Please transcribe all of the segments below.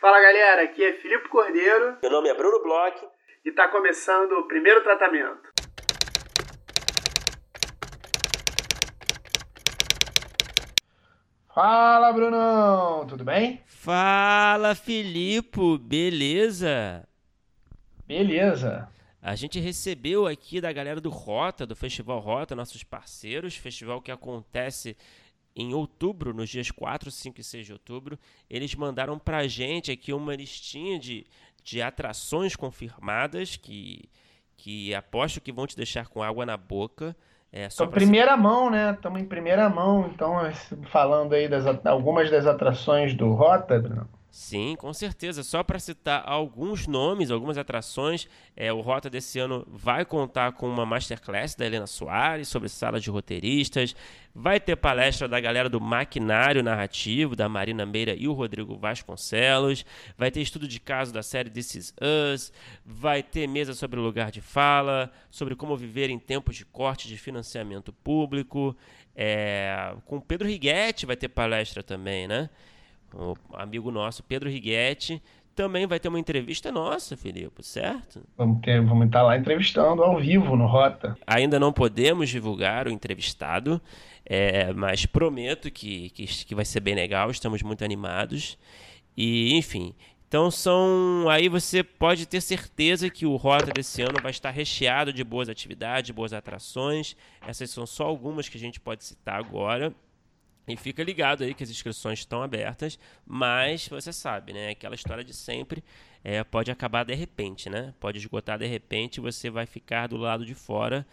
Fala galera, aqui é Filipe Cordeiro. Meu nome é Bruno Bloch. E está começando o primeiro tratamento. Fala Brunão, tudo bem? Fala Filipe, beleza? Beleza. A gente recebeu aqui da galera do Rota, do Festival Rota, nossos parceiros, festival que acontece em outubro, nos dias 4, 5 e 6 de outubro, eles mandaram pra gente aqui uma listinha de, de atrações confirmadas que, que aposto que vão te deixar com água na boca. É, só então, primeira se... mão, né? Estamos em primeira mão, então falando aí das algumas das atrações do Rota, Bruno. Sim, com certeza. Só para citar alguns nomes, algumas atrações, é, o Rota desse ano vai contar com uma masterclass da Helena Soares sobre sala de roteiristas. Vai ter palestra da galera do Maquinário Narrativo, da Marina Meira e o Rodrigo Vasconcelos. Vai ter estudo de caso da série This Is Us. Vai ter mesa sobre lugar de fala, sobre como viver em tempos de corte de financiamento público. É, com Pedro Righetti vai ter palestra também, né? O amigo nosso Pedro Righetti, também vai ter uma entrevista nossa, Filipe, certo? Vamos, ter, vamos estar lá entrevistando ao vivo no Rota. Ainda não podemos divulgar o entrevistado, é, mas prometo que, que, que vai ser bem legal, estamos muito animados. E, enfim, então são. Aí você pode ter certeza que o Rota desse ano vai estar recheado de boas atividades, boas atrações. Essas são só algumas que a gente pode citar agora. E fica ligado aí que as inscrições estão abertas, mas você sabe, né? Aquela história de sempre é, pode acabar de repente, né? Pode esgotar de repente e você vai ficar do lado de fora.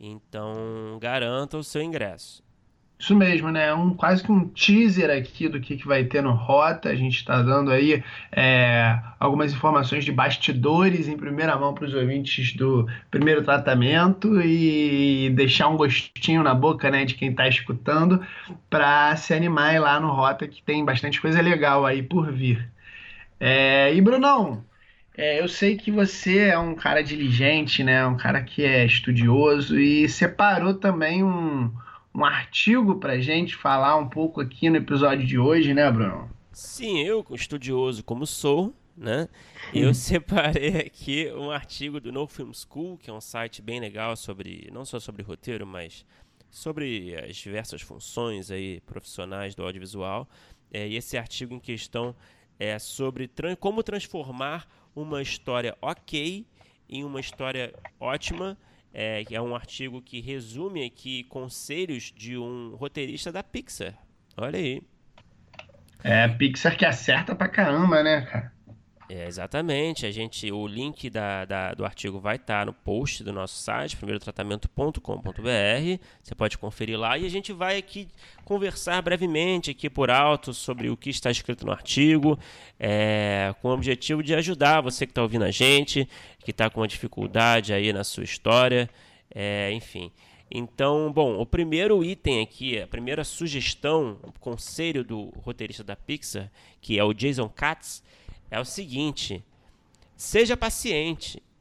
Então, garanta o seu ingresso. Isso mesmo, né? Um, quase que um teaser aqui do que, que vai ter no Rota. A gente está dando aí é, algumas informações de bastidores em primeira mão para os ouvintes do primeiro tratamento e deixar um gostinho na boca né, de quem está escutando para se animar lá no Rota, que tem bastante coisa legal aí por vir. É, e Brunão, é, eu sei que você é um cara diligente, né? Um cara que é estudioso e separou também um um artigo para gente falar um pouco aqui no episódio de hoje, né, Bruno? Sim, eu, estudioso como sou, né? Eu separei aqui um artigo do No Film School, que é um site bem legal sobre não só sobre roteiro, mas sobre as diversas funções aí profissionais do audiovisual. É, e esse artigo em questão é sobre como transformar uma história ok em uma história ótima é, é um artigo que resume aqui conselhos de um roteirista da Pixar. Olha aí. É, Pixar que acerta pra caramba, né, cara? É, exatamente. A gente, o link da, da, do artigo vai estar tá no post do nosso site, primeirotratamento.com.br. Você pode conferir lá e a gente vai aqui conversar brevemente aqui por alto sobre o que está escrito no artigo, é, com o objetivo de ajudar você que está ouvindo a gente, que está com uma dificuldade aí na sua história, é, enfim. Então, bom, o primeiro item aqui, a primeira sugestão, o conselho do roteirista da Pixar, que é o Jason Katz, é o seguinte: seja paciente.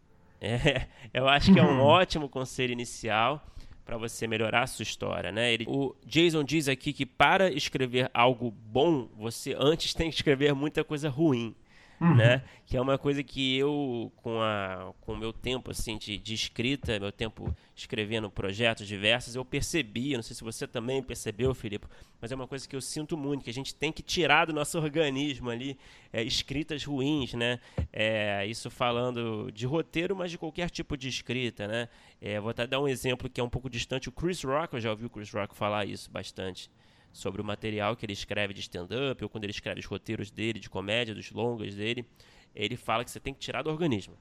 É, eu acho que é um uhum. ótimo conselho inicial para você melhorar a sua história, né? Ele, o Jason diz aqui que para escrever algo bom, você antes tem que escrever muita coisa ruim uhum. né? Que é uma coisa que eu, com, a, com o meu tempo assim, de, de escrita, meu tempo escrevendo projetos diversos, eu percebi, não sei se você também percebeu, Filipe, mas é uma coisa que eu sinto muito, que a gente tem que tirar do nosso organismo ali é, escritas ruins, né? É, isso falando de roteiro, mas de qualquer tipo de escrita, né? É, vou até dar um exemplo que é um pouco distante. O Chris Rock, eu já ouvi o Chris Rock falar isso bastante sobre o material que ele escreve de stand-up, ou quando ele escreve os roteiros dele, de comédia, dos longas dele, ele fala que você tem que tirar do organismo.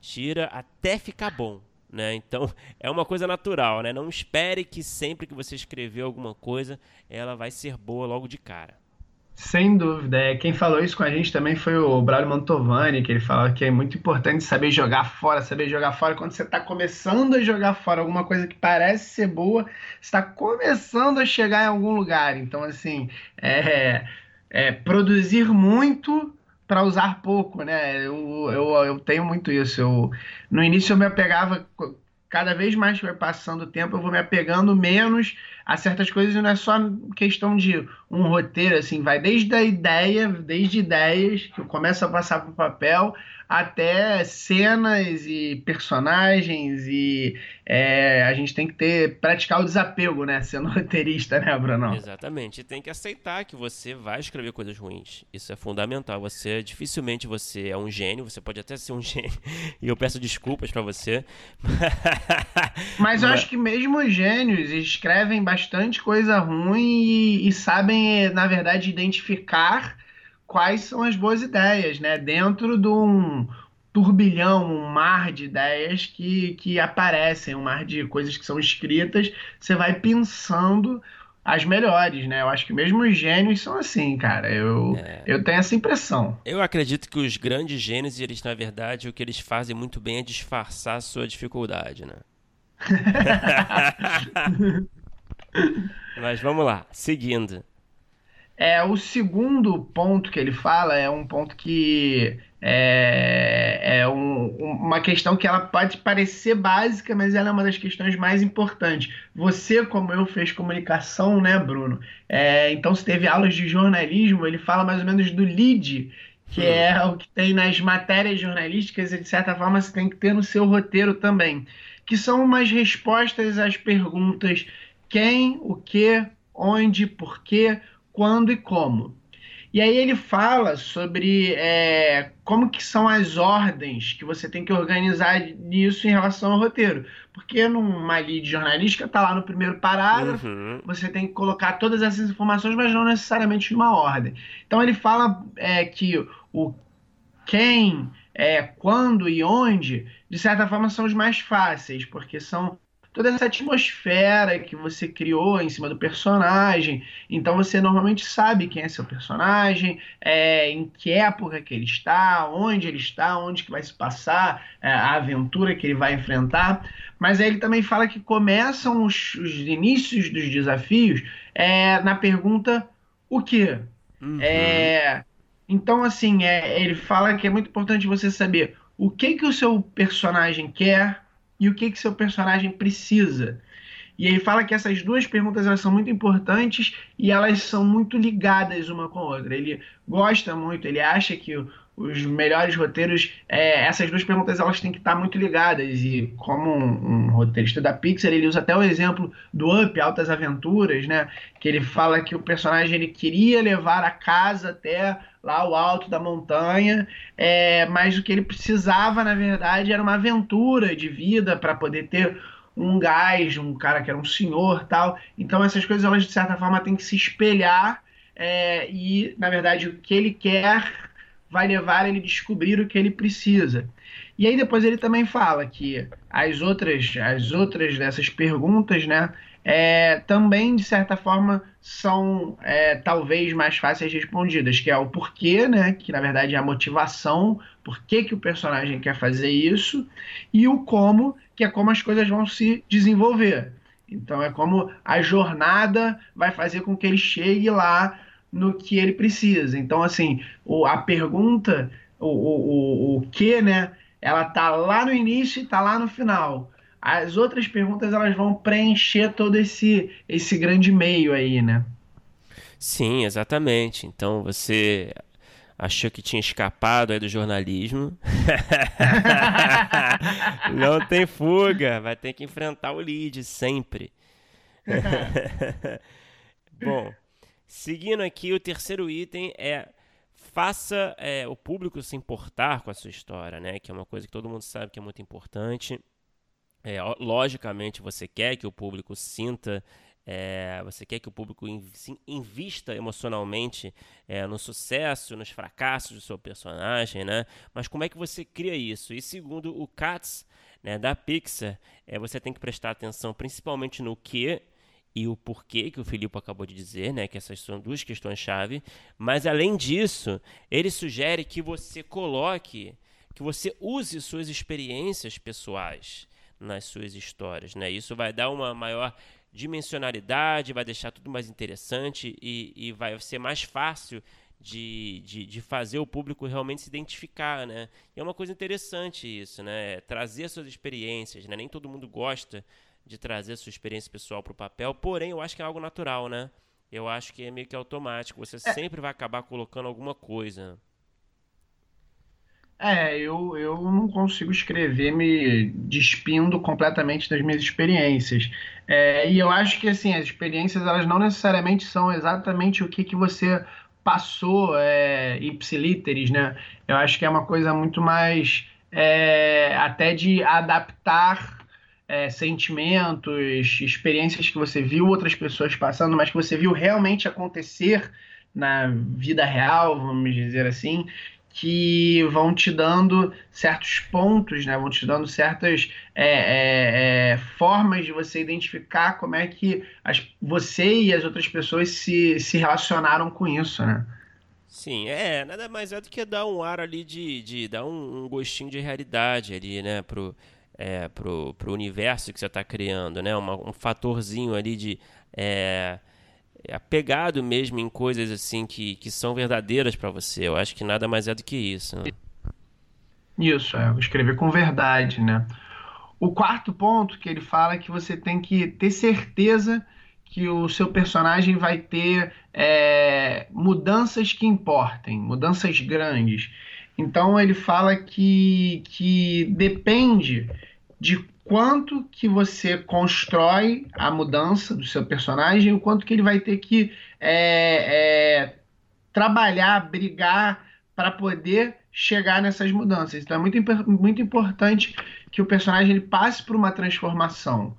Tira até ficar bom. Né? Então é uma coisa natural, né? Não espere que sempre que você escrever alguma coisa, ela vai ser boa logo de cara. Sem dúvida. É, quem falou isso com a gente também foi o Braulio Mantovani, que ele fala que é muito importante saber jogar fora, saber jogar fora quando você está começando a jogar fora alguma coisa que parece ser boa, está começando a chegar em algum lugar. Então, assim, é, é produzir muito para usar pouco, né? Eu, eu, eu tenho muito isso. Eu, no início eu me apegava cada vez mais vai passando o tempo, eu vou me apegando menos a certas coisas, e não é só questão de um roteiro, assim, vai desde a ideia, desde ideias, que eu começo a passar para o papel, até cenas e personagens e é, a gente tem que ter praticar o desapego, né, sendo roteirista, né, Bruno? Exatamente. E tem que aceitar que você vai escrever coisas ruins. Isso é fundamental. Você dificilmente você é um gênio, você pode até ser um gênio. E eu peço desculpas para você. Mas eu acho que mesmo os gênios escrevem bastante coisa ruim e, e sabem, na verdade, identificar quais são as boas ideias, né? Dentro de um turbilhão, um mar de ideias que, que aparecem, um mar de coisas que são escritas, você vai pensando as melhores, né? Eu acho que mesmo os gênios são assim, cara. Eu, é. eu tenho essa impressão. Eu acredito que os grandes gênios, eles, na verdade, o que eles fazem muito bem é disfarçar a sua dificuldade, né? Mas vamos lá, seguindo. É, o segundo ponto que ele fala é um ponto que é, é um, uma questão que ela pode parecer básica, mas ela é uma das questões mais importantes. Você, como eu, fez comunicação, né, Bruno? É, então, se teve aulas de jornalismo, ele fala mais ou menos do lead, que hum. é o que tem nas matérias jornalísticas e, de certa forma, você tem que ter no seu roteiro também, que são umas respostas às perguntas quem, o que, onde, por quê, quando e como. E aí ele fala sobre é, como que são as ordens que você tem que organizar nisso em relação ao roteiro. Porque numa lead jornalística está lá no primeiro parágrafo, uhum. você tem que colocar todas essas informações, mas não necessariamente numa ordem. Então ele fala é, que o quem, é, quando e onde, de certa forma, são os mais fáceis, porque são toda essa atmosfera que você criou em cima do personagem. Então você normalmente sabe quem é seu personagem, é, em que época que ele está, onde ele está, onde que vai se passar é, a aventura que ele vai enfrentar. Mas aí ele também fala que começam os, os inícios dos desafios é, na pergunta o que? Uhum. É, então, assim, é, ele fala que é muito importante você saber o que que o seu personagem quer, e o que, que seu personagem precisa. E ele fala que essas duas perguntas elas são muito importantes e elas são muito ligadas uma com a outra. Ele gosta muito, ele acha que os melhores roteiros, é, essas duas perguntas elas têm que estar muito ligadas. E como um, um, roteirista da Pixar, ele usa até o exemplo do Up, Altas Aventuras, né? Que ele fala que o personagem ele queria levar a casa até lá o alto da montanha, é, mas o que ele precisava, na verdade, era uma aventura de vida para poder ter um gás, um cara que era um senhor tal. Então essas coisas, elas de certa forma têm que se espelhar é, e, na verdade, o que ele quer vai levar ele a descobrir o que ele precisa. E aí depois ele também fala que as outras, as outras dessas perguntas, né, é, também, de certa forma, são é, talvez mais fáceis respondidas, que é o porquê, né? Que na verdade é a motivação, por que, que o personagem quer fazer isso, e o como, que é como as coisas vão se desenvolver. Então é como a jornada vai fazer com que ele chegue lá no que ele precisa. Então, assim, o, a pergunta, o, o, o, o que, né? Ela tá lá no início e tá lá no final as outras perguntas elas vão preencher todo esse esse grande meio aí, né? Sim, exatamente. Então você achou que tinha escapado aí do jornalismo. Não tem fuga, vai ter que enfrentar o lead sempre. Bom, seguindo aqui, o terceiro item é faça é, o público se importar com a sua história, né? Que é uma coisa que todo mundo sabe que é muito importante. É, logicamente, você quer que o público sinta, é, você quer que o público invista emocionalmente é, no sucesso, nos fracassos do seu personagem, né? Mas como é que você cria isso? E segundo o Katz, né, da Pixar, é, você tem que prestar atenção principalmente no que e o porquê que o Filipe acabou de dizer, né, que essas são duas questões-chave. Mas além disso, ele sugere que você coloque, que você use suas experiências pessoais nas suas histórias. Né? Isso vai dar uma maior dimensionalidade, vai deixar tudo mais interessante e, e vai ser mais fácil de, de, de, fazer o público realmente se identificar, né? E é uma coisa interessante isso, né? Trazer suas experiências, né? Nem todo mundo gosta de trazer sua experiência pessoal para o papel, porém eu acho que é algo natural, né? Eu acho que é meio que automático. Você é. sempre vai acabar colocando alguma coisa. É, eu, eu não consigo escrever me despindo completamente das minhas experiências. É, e eu acho que assim, as experiências elas não necessariamente são exatamente o que, que você passou é, ipsiliteris, né? Eu acho que é uma coisa muito mais é, até de adaptar é, sentimentos, experiências que você viu outras pessoas passando, mas que você viu realmente acontecer na vida real, vamos dizer assim, que vão te dando certos pontos, né? vão te dando certas é, é, é, formas de você identificar como é que as, você e as outras pessoas se, se relacionaram com isso, né? Sim, é, nada mais é do que dar um ar ali de, de dar um, um gostinho de realidade ali, né, pro, é, pro, pro universo que você está criando, né, Uma, um fatorzinho ali de... É, é apegado mesmo em coisas assim que, que são verdadeiras para você. Eu acho que nada mais é do que isso. Né? Isso, é, escrever com verdade, né? O quarto ponto que ele fala é que você tem que ter certeza que o seu personagem vai ter é, mudanças que importem, mudanças grandes. Então ele fala que, que depende de quanto que você constrói a mudança do seu personagem, o quanto que ele vai ter que é, é, trabalhar, brigar para poder chegar nessas mudanças. Então é muito, muito importante que o personagem ele passe por uma transformação.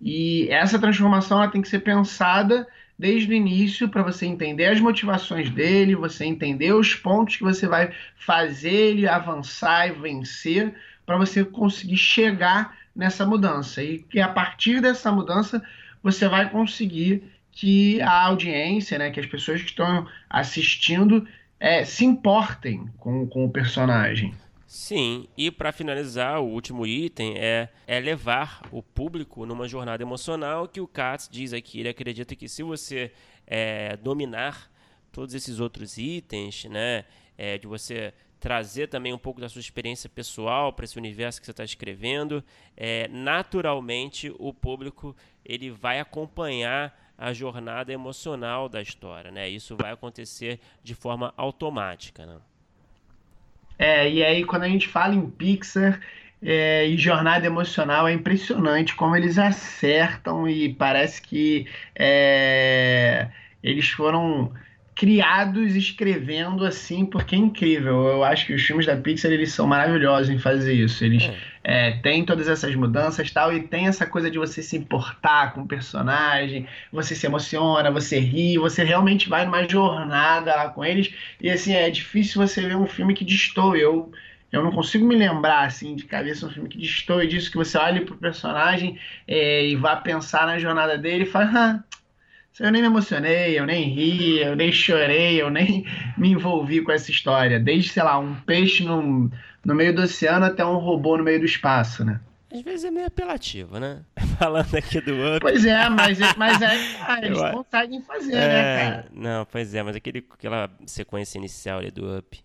E essa transformação ela tem que ser pensada desde o início para você entender as motivações dele, você entender os pontos que você vai fazer ele avançar e vencer para você conseguir chegar nessa mudança. E que a partir dessa mudança você vai conseguir que a audiência, né, que as pessoas que estão assistindo é, se importem com, com o personagem. Sim, e para finalizar, o último item é, é levar o público numa jornada emocional que o Katz diz aqui. Ele acredita que se você é, dominar todos esses outros itens, né, é, de você trazer também um pouco da sua experiência pessoal para esse universo que você está escrevendo, é, naturalmente o público ele vai acompanhar a jornada emocional da história, né? Isso vai acontecer de forma automática, né? É, e aí quando a gente fala em Pixar é, e jornada emocional, é impressionante como eles acertam e parece que é, eles foram criados escrevendo assim, porque é incrível. Eu acho que os filmes da Pixar eles são maravilhosos em fazer isso. Eles é. É, têm todas essas mudanças tal, e tem essa coisa de você se importar com o personagem, você se emociona, você ri, você realmente vai numa jornada lá com eles. E assim, é difícil você ver um filme que destoe. Eu. Eu não consigo me lembrar, assim, de cabeça um filme que destoe disso, que você olhe pro personagem é, e vá pensar na jornada dele e fala, ah, eu nem me emocionei, eu nem ri, eu nem chorei, eu nem me envolvi com essa história. Desde, sei lá, um peixe no, no meio do oceano até um robô no meio do espaço, né? Às vezes é meio apelativo, né? Falando aqui do Up. Pois é, mas, mas é, ah, eles eu, conseguem fazer, né, é, né, cara? Não, pois é, mas aquele, aquela sequência inicial ali do Up,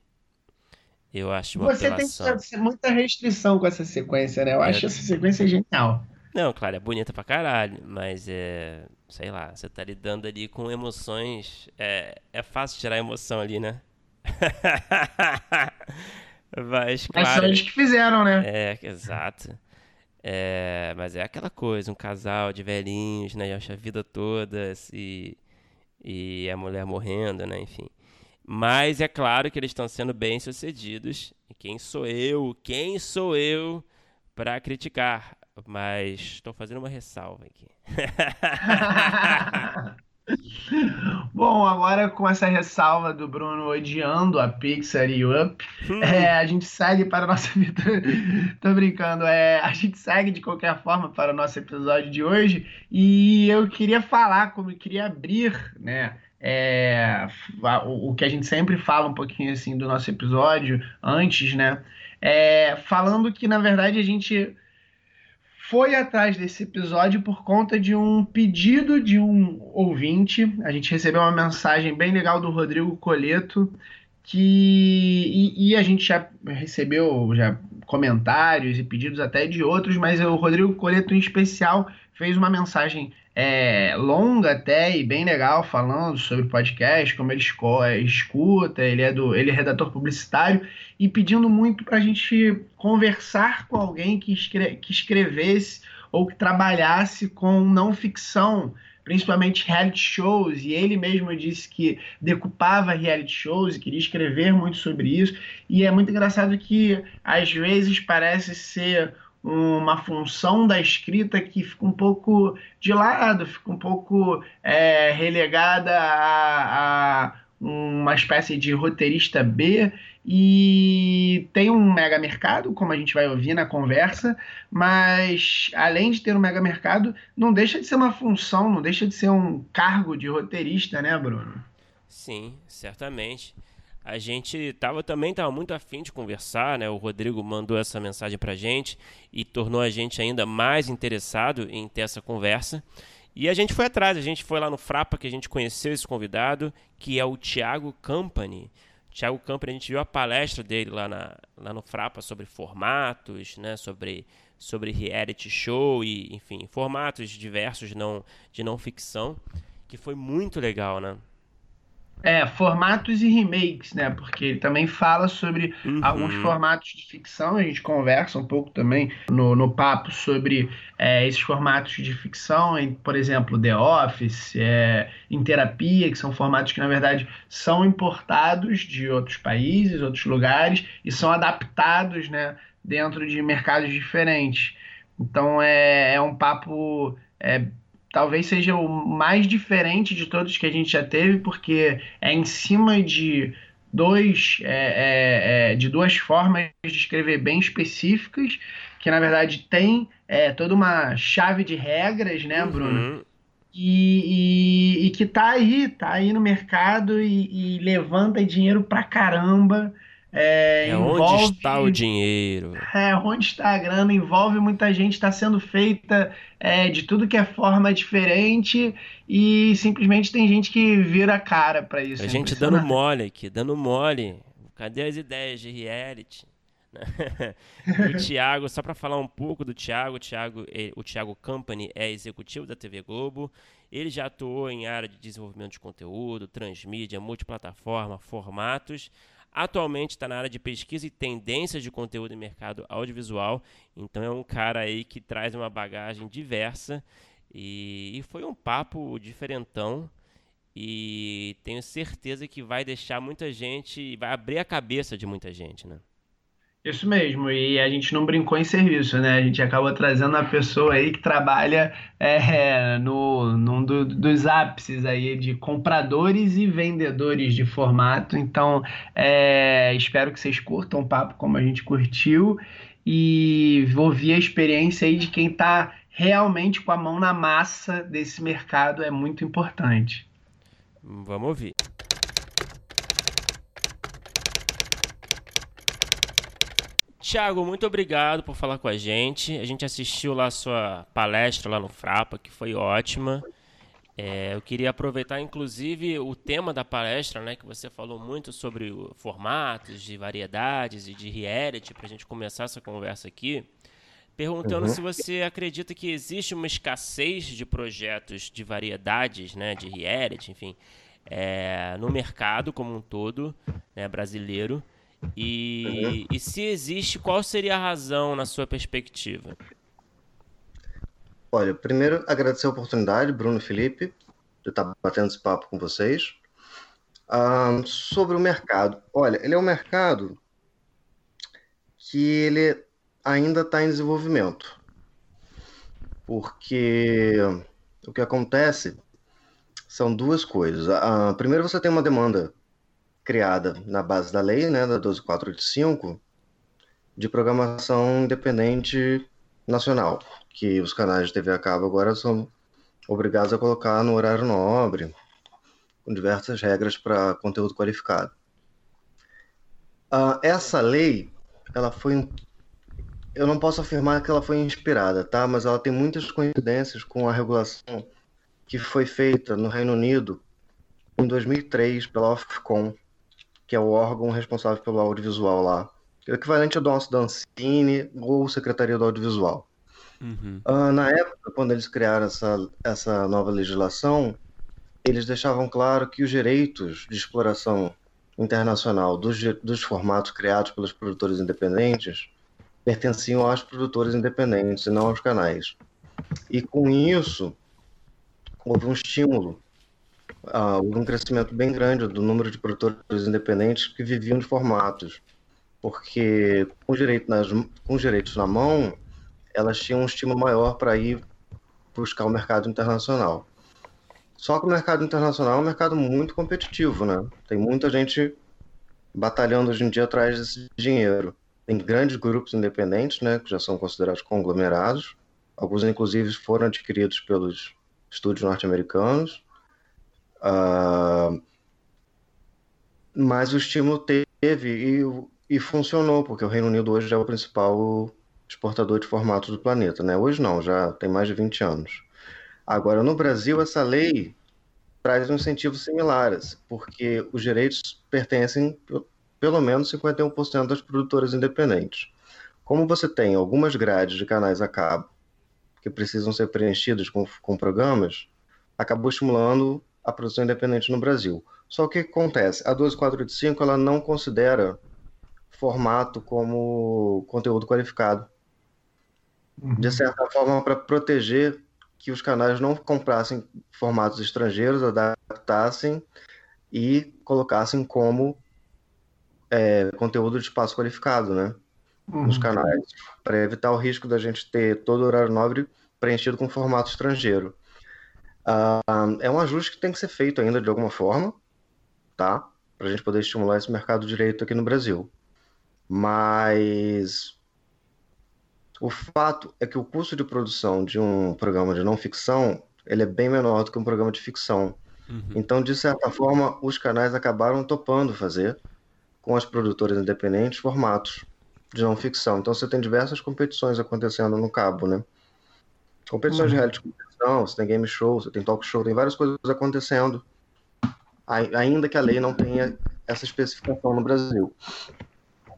eu acho uma Você apelação. tem muita restrição com essa sequência, né? Eu é. acho essa sequência genial. Não, claro, é bonita pra caralho, mas é. Sei lá, você tá lidando ali com emoções. É, é fácil tirar emoção ali, né? mas, claro. Mas são eles que fizeram, né? É, exato. É, mas é aquela coisa, um casal de velhinhos, né? A vida toda e, e a mulher morrendo, né? Enfim. Mas é claro que eles estão sendo bem sucedidos. E quem sou eu? Quem sou eu para criticar? Mas estou fazendo uma ressalva aqui. Bom, agora com essa ressalva do Bruno odiando a Pixar e o Up, hum. é, a gente segue para a nossa vida. Tô brincando, é, a gente segue de qualquer forma para o nosso episódio de hoje e eu queria falar, como eu queria abrir, né? É, o, o que a gente sempre fala um pouquinho assim do nosso episódio antes, né? É, falando que na verdade a gente foi atrás desse episódio por conta de um pedido de um ouvinte. A gente recebeu uma mensagem bem legal do Rodrigo Coleto, que e, e, a gente já recebeu já comentários e pedidos até de outros, mas o Rodrigo Coleto em especial fez uma mensagem é, longa até e bem legal falando sobre podcast, como ele escuta, ele é do ele é redator publicitário e pedindo muito para a gente conversar com alguém que, escre que escrevesse ou que trabalhasse com não ficção principalmente reality shows, e ele mesmo disse que decupava reality shows e queria escrever muito sobre isso. E é muito engraçado que às vezes parece ser uma função da escrita que fica um pouco de lado, fica um pouco é, relegada a, a uma espécie de roteirista B e tem um mega mercado, como a gente vai ouvir na conversa, mas além de ter um mega mercado, não deixa de ser uma função, não deixa de ser um cargo de roteirista, né, Bruno? Sim, certamente. A gente tava, também estava muito afim de conversar, né? O Rodrigo mandou essa mensagem para a gente e tornou a gente ainda mais interessado em ter essa conversa. E a gente foi atrás, a gente foi lá no Frapa que a gente conheceu esse convidado, que é o Thiago Company. Thiago Camper, a gente viu a palestra dele lá, na, lá no Frapa sobre formatos, né, sobre, sobre reality show e, enfim, formatos diversos não, de não ficção, que foi muito legal, né? É, formatos e remakes, né? Porque ele também fala sobre uhum. alguns formatos de ficção. A gente conversa um pouco também no, no papo sobre é, esses formatos de ficção, em, por exemplo, The Office, é, em terapia, que são formatos que, na verdade, são importados de outros países, outros lugares, e são adaptados né, dentro de mercados diferentes. Então é, é um papo. É, talvez seja o mais diferente de todos que a gente já teve, porque é em cima de dois é, é, é, de duas formas de escrever bem específicas, que na verdade tem é, toda uma chave de regras, né, uhum. Bruno? E, e, e, que tá aí, tá aí no mercado e, e levanta dinheiro pra caramba. É, é envolve, onde está o dinheiro? É, onde está a grana, envolve muita gente, está sendo feita é, de tudo que é forma diferente e simplesmente tem gente que vira a cara para isso. A é gente dando mole aqui, dando mole. Cadê as ideias de reality? o Thiago, só para falar um pouco do Thiago, o Thiago, é, o Thiago Company é executivo da TV Globo. Ele já atuou em área de desenvolvimento de conteúdo, transmídia, multiplataforma, formatos. Atualmente está na área de pesquisa e tendências de conteúdo em mercado audiovisual. Então é um cara aí que traz uma bagagem diversa. E, e foi um papo diferentão. E tenho certeza que vai deixar muita gente, vai abrir a cabeça de muita gente, né? Isso mesmo, e a gente não brincou em serviço, né? A gente acabou trazendo uma pessoa aí que trabalha é, no, num do, dos ápices aí de compradores e vendedores de formato. Então, é, espero que vocês curtam o papo como a gente curtiu e ouvir a experiência aí de quem está realmente com a mão na massa desse mercado é muito importante. Vamos ouvir. Tiago, muito obrigado por falar com a gente. A gente assistiu lá a sua palestra lá no Frapa, que foi ótima. É, eu queria aproveitar, inclusive, o tema da palestra, né, que você falou muito sobre formatos de variedades e de reality, para a gente começar essa conversa aqui, perguntando uhum. se você acredita que existe uma escassez de projetos de variedades, né, de reality, enfim, é, no mercado como um todo, né, brasileiro. E, uhum. e se existe, qual seria a razão na sua perspectiva? Olha, primeiro agradecer a oportunidade, Bruno e Felipe, de estar batendo esse papo com vocês. Sobre o mercado. Olha, ele é um mercado que ele ainda está em desenvolvimento. Porque o que acontece são duas coisas. Primeiro, você tem uma demanda criada na base da lei, né, da 12485, de programação independente nacional, que os canais de TV a cabo agora são obrigados a colocar no horário nobre, com diversas regras para conteúdo qualificado. Uh, essa lei, ela foi eu não posso afirmar que ela foi inspirada, tá? Mas ela tem muitas coincidências com a regulação que foi feita no Reino Unido em 2003 pela Ofcom, que é o órgão responsável pelo audiovisual lá. É o equivalente ao nosso da Ancine ou Secretaria do Audiovisual. Uhum. Uh, na época, quando eles criaram essa, essa nova legislação, eles deixavam claro que os direitos de exploração internacional dos, dos formatos criados pelos produtores independentes pertenciam aos produtores independentes e não aos canais. E com isso, houve um estímulo, uh, houve um crescimento bem grande do número de produtores independentes que viviam de formatos, porque com, direito nas, com os direitos na mão, elas tinham um estímulo maior para ir buscar o mercado internacional. Só que o mercado internacional é um mercado muito competitivo, né? Tem muita gente batalhando hoje em dia atrás desse dinheiro. Tem grandes grupos independentes, né, que já são considerados conglomerados. Alguns, inclusive, foram adquiridos pelos estúdios norte-americanos. Uh, mas o estímulo teve e, e funcionou, porque o Reino Unido hoje é o principal exportador de formatos do planeta, né? Hoje não, já tem mais de 20 anos. Agora, no Brasil, essa lei traz incentivos similares, porque os direitos pertencem pelo menos 51% das produtoras independentes. Como você tem algumas grades de canais a cabo que precisam ser preenchidos com, com programas, acabou estimulando a produção independente no Brasil. Só o que acontece? A 12485 ela não considera formato como conteúdo qualificado. Uhum. De certa forma, para proteger que os canais não comprassem formatos estrangeiros, adaptassem e colocassem como é, conteúdo de espaço qualificado, né? Uhum. Nos canais, para evitar o risco da gente ter todo o horário nobre preenchido com formato estrangeiro. Uh, é um ajuste que tem que ser feito ainda de alguma forma, tá? Para a gente poder estimular esse mercado direito aqui no Brasil. Mas o fato é que o custo de produção de um programa de não ficção ele é bem menor do que um programa de ficção. Uhum. Então, de certa forma, os canais acabaram topando fazer com as produtoras independentes formatos de não ficção. Então você tem diversas competições acontecendo no cabo, né? Competições uhum. de reality competição, você tem game show, você tem talk show, tem várias coisas acontecendo, ainda que a lei não tenha essa especificação no Brasil.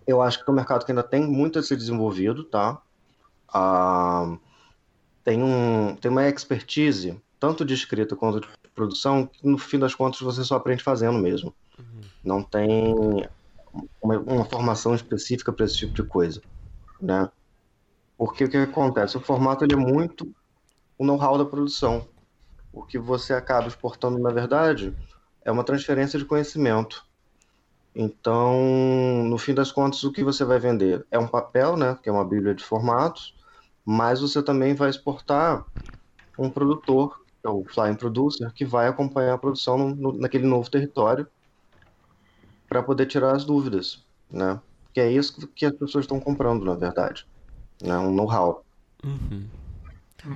Eu acho que é um mercado que ainda tem muito a ser desenvolvido, tá? Ah, tem, um, tem uma expertise, tanto de escrita quanto de produção, que no fim das contas você só aprende fazendo mesmo. Uhum. Não tem uma, uma formação específica para esse tipo de coisa, né? Porque o que acontece? O formato ele é muito o know-how da produção. O que você acaba exportando, na verdade, é uma transferência de conhecimento. Então, no fim das contas, o que você vai vender é um papel, né, que é uma bíblia de formatos, mas você também vai exportar um produtor, que é o flying producer, que vai acompanhar a produção no, no, naquele novo território para poder tirar as dúvidas, né? Que é isso que as pessoas estão comprando, na verdade, né? Um know-how. Uhum.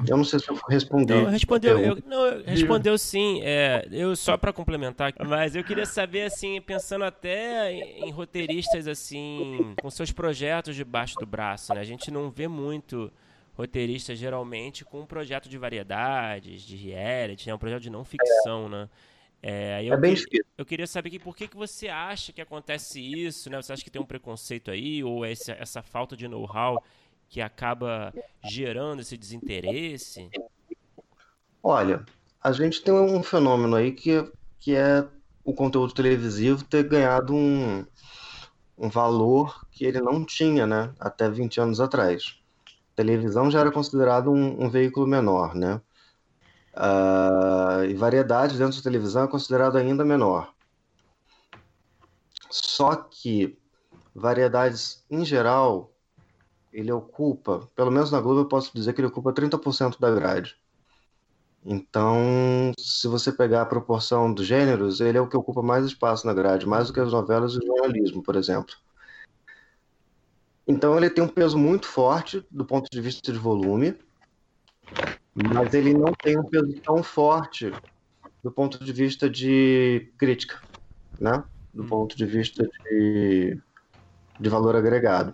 Eu não sei se eu respondi. Não, respondeu, eu, não, respondeu sim. É, eu só para complementar, mas eu queria saber assim, pensando até em, em, roteiristas assim, com seus projetos debaixo do braço, né? A gente não vê muito roteiristas geralmente com um projeto de variedades, de reality, né? um projeto de não ficção, é. né? É, eu, é bem que, eu queria saber aqui por que, que você acha que acontece isso, né? Você acha que tem um preconceito aí, ou essa, essa falta de know-how que acaba gerando esse desinteresse? Olha, a gente tem um fenômeno aí que, que é o conteúdo televisivo ter ganhado um, um valor que ele não tinha, né? Até 20 anos atrás. A televisão já era considerado um, um veículo menor, né? Uh, e variedade dentro da televisão é considerado ainda menor. Só que variedades em geral, ele ocupa, pelo menos na Globo eu posso dizer que ele ocupa 30% da grade. Então, se você pegar a proporção dos gêneros, ele é o que ocupa mais espaço na grade, mais do que as novelas e o jornalismo, por exemplo. Então, ele tem um peso muito forte do ponto de vista de volume, mas ele não tem um peso tão forte do ponto de vista de crítica, né? Do hum. ponto de vista de, de valor agregado.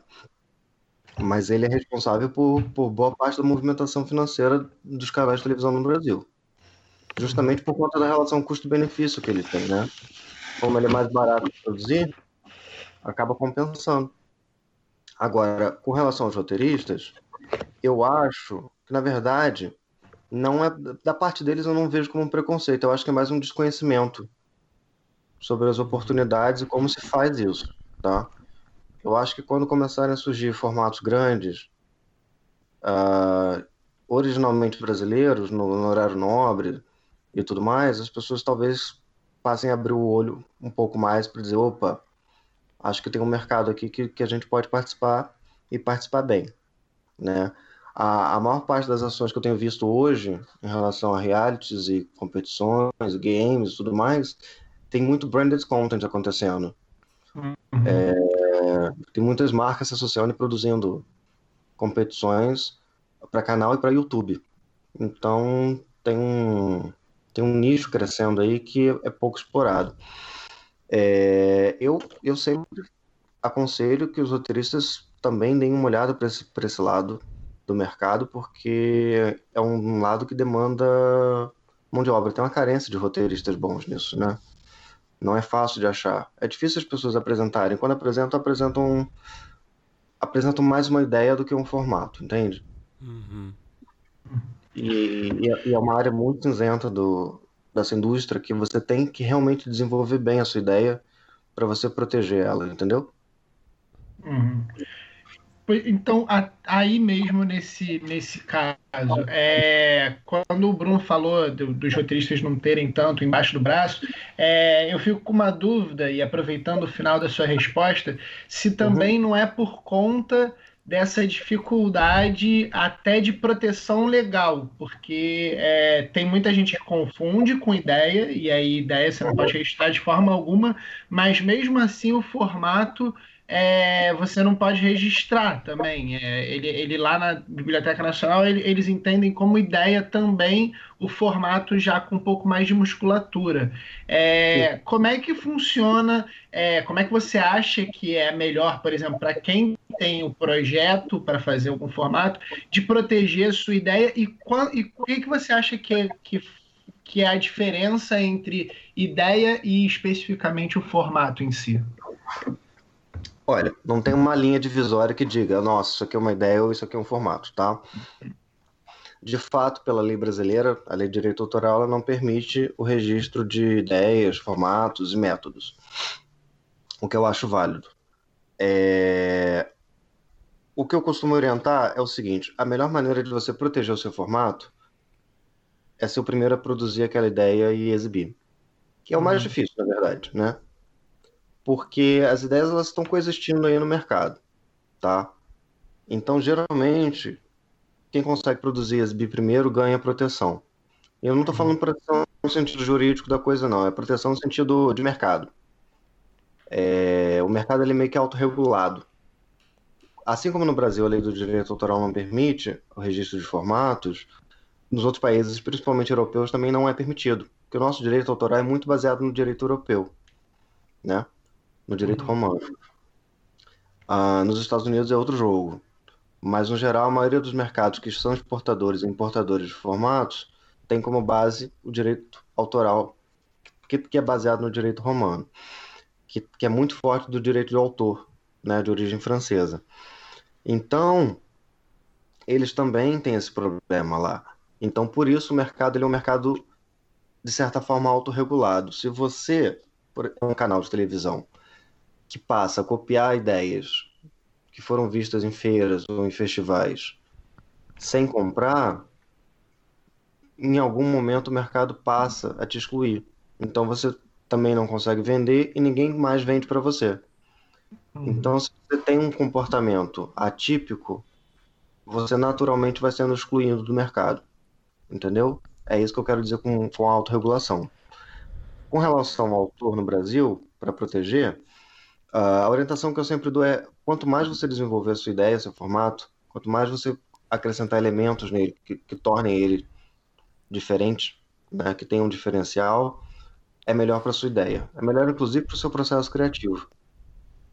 Mas ele é responsável por, por boa parte da movimentação financeira dos canais de televisão no Brasil. Justamente por conta da relação custo-benefício que ele tem, né? Como ele é mais barato de produzir, acaba compensando. Agora, com relação aos roteiristas, eu acho que, na verdade, não é da parte deles eu não vejo como um preconceito, eu acho que é mais um desconhecimento sobre as oportunidades e como se faz isso, tá? Eu acho que quando começarem a surgir formatos grandes, uh, originalmente brasileiros, no, no, horário nobre e tudo mais, as pessoas talvez passem a abrir o olho um pouco mais para dizer, opa, acho que tem um mercado aqui que, que a gente pode participar e participar bem, né? A, a maior parte das ações que eu tenho visto hoje em relação a realities e competições, games e tudo mais, tem muito branded content acontecendo. Uhum. É, tem muitas marcas se associando e produzindo competições para canal e para YouTube. Então tem um, tem um nicho crescendo aí que é pouco explorado. É, eu, eu sempre aconselho que os roteiristas também deem uma olhada para esse, esse lado do mercado, porque é um lado que demanda mão de obra. Tem uma carência de roteiristas bons nisso, né? Não é fácil de achar. É difícil as pessoas apresentarem. Quando apresentam, apresentam apresentam mais uma ideia do que um formato, entende? Uhum. E, e, é uma área muito cinzenta do, dessa indústria que você tem que realmente desenvolver bem a sua ideia para você proteger ela, entendeu? Uhum. Então, aí mesmo nesse, nesse caso, é, quando o Bruno falou do, dos roteiristas não terem tanto embaixo do braço, é, eu fico com uma dúvida, e aproveitando o final da sua resposta, se também uhum. não é por conta dessa dificuldade até de proteção legal, porque é, tem muita gente que confunde com ideia, e aí ideia você não pode registrar de forma alguma, mas mesmo assim o formato é, você não pode registrar também. É, ele, ele, lá na Biblioteca Nacional, ele, eles entendem como ideia também o formato já com um pouco mais de musculatura. É, como é que funciona? É, como é que você acha que é melhor, por exemplo, para quem tem o projeto para fazer algum formato, de proteger a sua ideia e, e o que, que você acha que que, que é a diferença entre ideia e especificamente o formato em si? Olha, não tem uma linha divisória que diga, nossa, isso aqui é uma ideia ou isso aqui é um formato, tá? De fato, pela lei brasileira, a lei de direito autoral ela não permite o registro de ideias, formatos e métodos. O que eu acho válido. É... O que eu costumo orientar é o seguinte: a melhor maneira de você proteger o seu formato é ser o primeiro a produzir aquela ideia e exibir. Que é o mais uhum. difícil, na verdade, né? Porque as ideias elas estão coexistindo aí no mercado, tá? Então, geralmente, quem consegue produzir e exibir primeiro ganha proteção. E eu não estou falando proteção no sentido jurídico da coisa, não. É proteção no sentido de mercado. É, o mercado ele é meio que autorregulado. Assim como no Brasil a lei do direito autoral não permite o registro de formatos, nos outros países, principalmente europeus, também não é permitido. Porque o nosso direito autoral é muito baseado no direito europeu. Né? No direito romano. Ah, nos Estados Unidos é outro jogo, mas no geral a maioria dos mercados que são exportadores e importadores de formatos tem como base o direito autoral, que, que é baseado no direito romano, que, que é muito forte do direito de autor, né, de origem francesa. Então, eles também têm esse problema lá. Então, por isso, o mercado ele é um mercado, de certa forma, autorregulado. Se você, por um canal de televisão, que passa a copiar ideias que foram vistas em feiras ou em festivais sem comprar, em algum momento o mercado passa a te excluir. Então você também não consegue vender e ninguém mais vende para você. Uhum. Então, se você tem um comportamento atípico, você naturalmente vai sendo excluído do mercado. Entendeu? É isso que eu quero dizer com, com autorregulação. Com relação ao autor no Brasil, para proteger, a orientação que eu sempre dou é: quanto mais você desenvolver a sua ideia, seu formato, quanto mais você acrescentar elementos nele que, que tornem ele diferente, né, que tenham um diferencial, é melhor para sua ideia. É melhor, inclusive, para o seu processo criativo.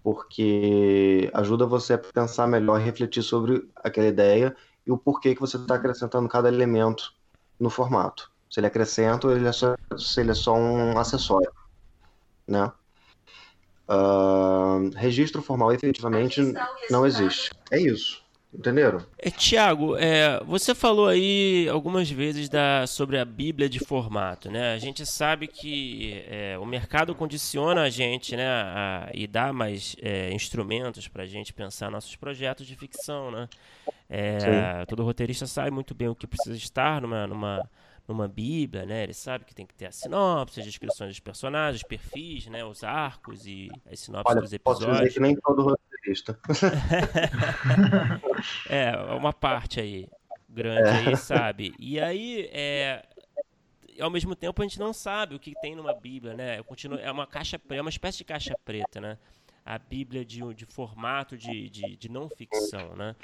porque ajuda você a pensar melhor, refletir sobre aquela ideia e o porquê que você está acrescentando cada elemento no formato. Se ele acrescenta ou ele é só, se ele é só um acessório, né? Uh, registro formal efetivamente não existe. É isso. Entenderam? É, Tiago, é, você falou aí algumas vezes da, sobre a Bíblia de formato, né? A gente sabe que é, o mercado condiciona a gente, né? A, e dá mais é, instrumentos para a gente pensar nossos projetos de ficção, né? É, todo roteirista sabe muito bem o que precisa estar numa, numa numa Bíblia, né? Ele sabe que tem que ter a sinopse, as descrições dos personagens, os perfis, né? Os arcos e as sinopses Olha, dos episódios. Posso dizer que nem todo roteirista. é, uma parte aí grande é. aí sabe. E aí, é, ao mesmo tempo, a gente não sabe o que tem numa Bíblia, né? Continuo, é uma caixa, é uma espécie de caixa preta, né? a Bíblia de, de formato de, de, de, não ficção, né?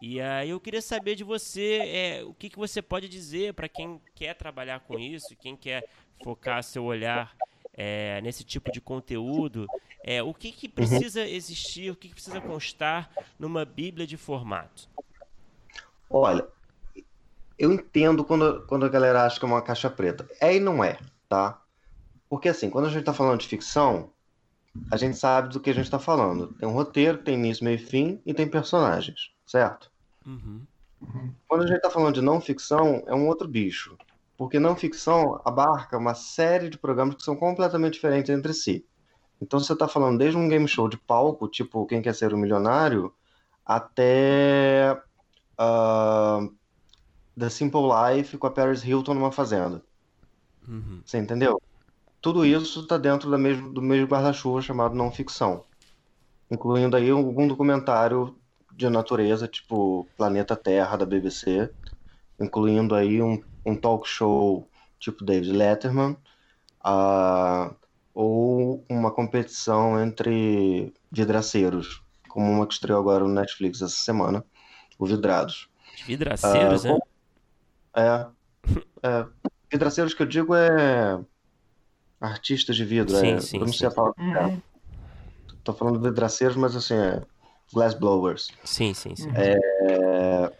E aí eu queria saber de você é, o que, que você pode dizer para quem quer trabalhar com isso, quem quer focar seu olhar é, nesse tipo de conteúdo, é, o que, que uhum. precisa existir, o que, que precisa constar numa Bíblia de formato? Olha, eu entendo quando, quando a galera acha que é uma caixa preta. É e não é, tá? Porque assim, quando a gente está falando de ficção, a gente sabe do que a gente está falando. Tem um roteiro, tem início, meio e fim e tem personagens, certo? Uhum. Quando a gente está falando de não ficção, é um outro bicho. Porque não ficção abarca uma série de programas que são completamente diferentes entre si. Então você está falando desde um game show de palco, tipo Quem Quer Ser um Milionário, até uh, The Simple Life com a Paris Hilton numa fazenda. Uhum. Você entendeu? Tudo isso está dentro da mesmo, do mesmo guarda-chuva chamado não ficção, incluindo aí algum documentário de natureza, tipo Planeta Terra da BBC, incluindo aí um, um talk show tipo David Letterman, uh, ou uma competição entre vidraceiros, como uma que estreou agora no Netflix essa semana, o Vidrados. Vidraceiros, uh, é? É, é. Vidraceiros que eu digo é artistas de vidro. Sim, é, sim, eu não sei sim. a palavra. Uhum. Tô falando de vidraceiros, mas assim, é glass blowers. Sim, sim, sim. É...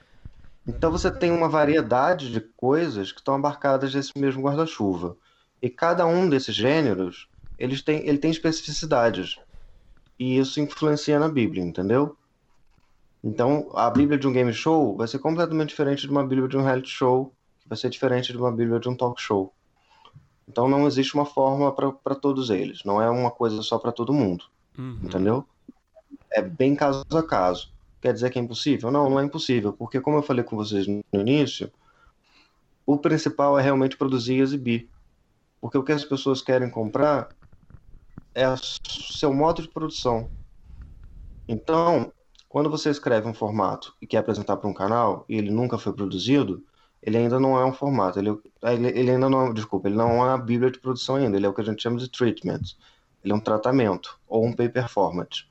Então você tem uma variedade de coisas que estão abarcadas nesse mesmo guarda-chuva. E cada um desses gêneros, eles têm, ele tem especificidades. E isso influencia na Bíblia, entendeu? Então, a Bíblia de um game show vai ser completamente diferente de uma Bíblia de um reality show, que vai ser diferente de uma Bíblia de um talk show. Então não existe uma forma para todos eles, não é uma coisa só para todo mundo, uhum. entendeu? É bem caso a caso. Quer dizer que é impossível? Não, não é impossível, porque como eu falei com vocês no início, o principal é realmente produzir e exibir. Porque o que as pessoas querem comprar é seu modo de produção. Então, quando você escreve um formato e quer apresentar para um canal e ele nunca foi produzido, ele ainda não é um formato, ele, ele ainda não, desculpa, ele não é a bíblia de produção ainda, ele é o que a gente chama de treatment. Ele é um tratamento ou um paper format.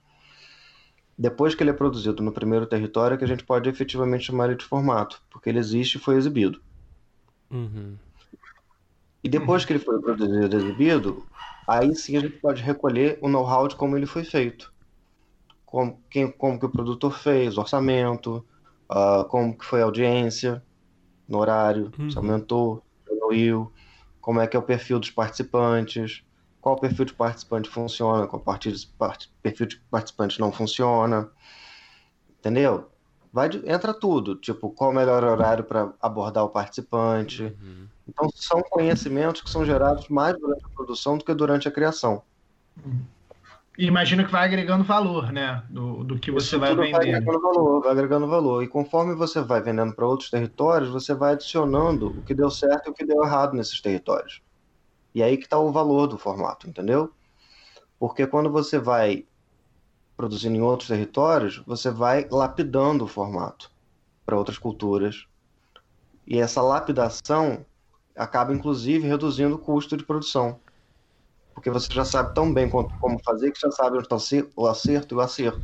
Depois que ele é produzido no primeiro território, é que a gente pode efetivamente chamar ele de formato, porque ele existe e foi exibido. Uhum. E depois que ele foi produzido e exibido, aí sim a gente pode recolher o know-how de como ele foi feito. Como, quem, como que o produtor fez, o orçamento, uh, como que foi a audiência, no horário, uhum. se aumentou, diminuiu, como é que é o perfil dos participantes, qual perfil de participante funciona, qual perfil de participante não funciona, entendeu? Vai de, entra tudo, tipo, qual o melhor horário para abordar o participante. Uhum. Então, são conhecimentos que são gerados mais durante a produção do que durante a criação. Uhum. E imagino que vai agregando valor, né? Do, do que você Isso vai vendendo. Vai agregando valor, vai agregando valor. E conforme você vai vendendo para outros territórios, você vai adicionando o que deu certo e o que deu errado nesses territórios. E aí que está o valor do formato, entendeu? Porque quando você vai produzindo em outros territórios, você vai lapidando o formato para outras culturas. E essa lapidação acaba, inclusive, reduzindo o custo de produção porque você já sabe tão bem como fazer que já sabe onde está o acerto e o acerto,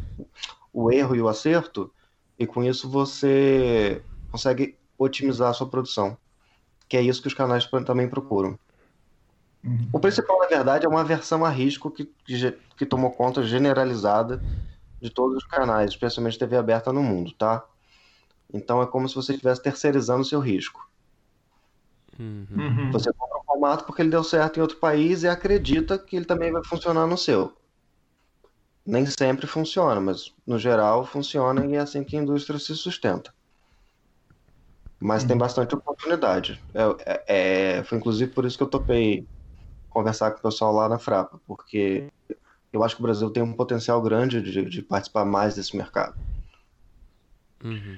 o erro e o acerto, e com isso você consegue otimizar a sua produção, que é isso que os canais também procuram. Uhum. O principal, na verdade, é uma versão a risco que, que, que tomou conta generalizada de todos os canais, especialmente TV aberta no mundo, tá? Então é como se você estivesse terceirizando o seu risco. Uhum. Uhum. Você compra um formato porque ele deu certo em outro país e acredita que ele também vai funcionar no seu. Nem sempre funciona, mas no geral funciona e é assim que a indústria se sustenta. Mas tem bastante oportunidade. É, é- é- foi inclusive por isso que eu topei conversar com o pessoal lá na Frapa, porque eu acho que o Brasil tem um potencial grande de, de participar mais desse mercado. Uhum.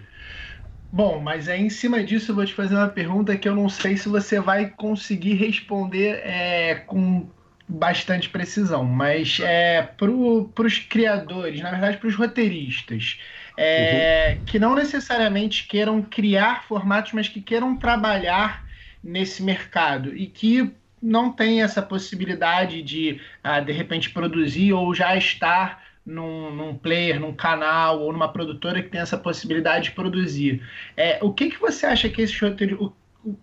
Bom, mas aí em cima disso eu vou te fazer uma pergunta que eu não sei se você vai conseguir responder é, com bastante precisão, mas é, para os criadores, na verdade para os roteiristas, é, que não necessariamente queiram criar formatos, mas que queiram trabalhar nesse mercado e que não tem essa possibilidade de, ah, de repente, produzir ou já estar num, num player, num canal ou numa produtora que tem essa possibilidade de produzir. É, o que, que você acha que esses roteiristas.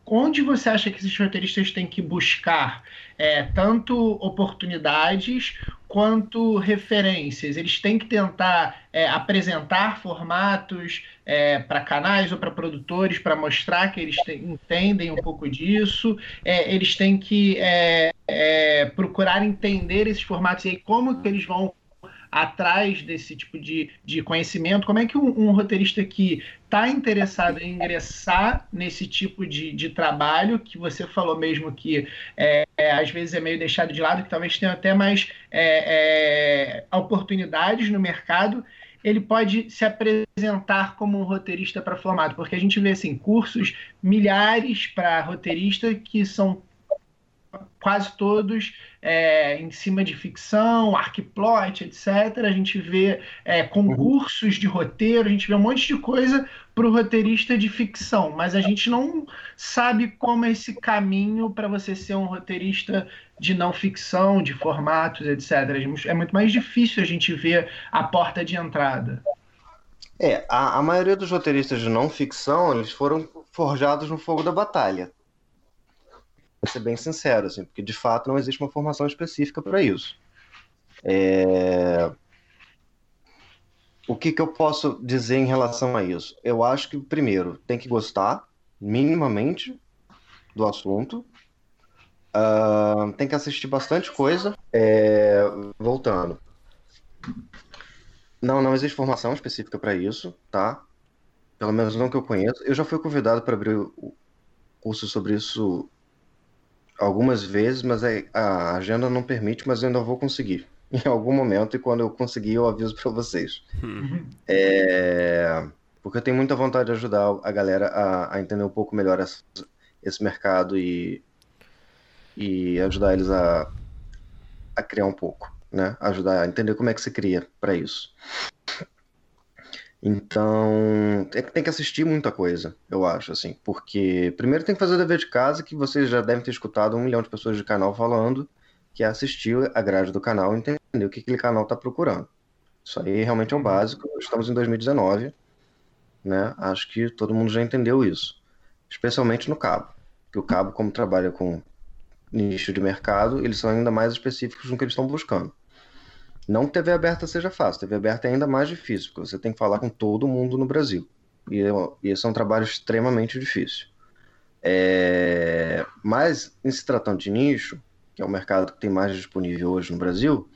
Onde você acha que esses roteiristas têm que buscar é, tanto oportunidades quanto referências? Eles têm que tentar é, apresentar formatos é, para canais ou para produtores para mostrar que eles te- entendem um pouco disso. É, eles têm que é, é, procurar entender esses formatos e aí como que eles vão atrás desse tipo de, de conhecimento? Como é que um, um roteirista que está interessado em ingressar nesse tipo de, de trabalho, que você falou mesmo que é, é, às vezes é meio deixado de lado, que talvez tenha até mais é, é, oportunidades no mercado, ele pode se apresentar como um roteirista para formato? Porque a gente vê assim, cursos milhares para roteirista que são quase todos é, em cima de ficção, arquiplot, etc. A gente vê é, concursos de roteiro, a gente vê um monte de coisa para o roteirista de ficção, mas a gente não sabe como é esse caminho para você ser um roteirista de não ficção, de formatos, etc. É muito mais difícil a gente ver a porta de entrada. É, a, a maioria dos roteiristas de não ficção, eles foram forjados no fogo da batalha. Vou ser bem sincero, assim, porque de fato não existe uma formação específica para isso. É, O que que eu posso dizer em relação a isso? Eu acho que, primeiro, tem que gostar, minimamente, do assunto. Ah, tem que assistir bastante coisa. É, Voltando. Não, não existe formação específica para isso, tá? Pelo menos não que eu conheço. Eu já fui convidado para abrir o curso sobre isso algumas vezes, mas é- a agenda não permite, mas eu ainda vou conseguir em algum momento e quando eu conseguir eu aviso para vocês. É, Porque eu tenho muita vontade de ajudar a galera a, a entender um pouco melhor esse mercado e, e ajudar eles a, a criar um pouco, né? Ajudar a entender como é que se cria para isso. Então, tem, tem que assistir muita coisa, eu acho, assim, porque primeiro tem que fazer o dever de casa, que vocês já devem ter escutado um milhão de pessoas de canal falando, que é assistir a grade do canal e entender o que aquele canal está procurando. Isso aí realmente é um básico. Estamos em 2019, né? Acho que todo mundo já entendeu isso, especialmente no cabo, que o cabo, como trabalha com nicho de mercado, eles são ainda mais específicos no que eles estão buscando. Não que TV aberta seja fácil, TV aberta é ainda mais difícil, porque você tem que falar com todo mundo no Brasil. E, é- e esse é um trabalho extremamente difícil. É, Mas, em se tratando de nicho, que é o mercado que tem mais disponível hoje no Brasil,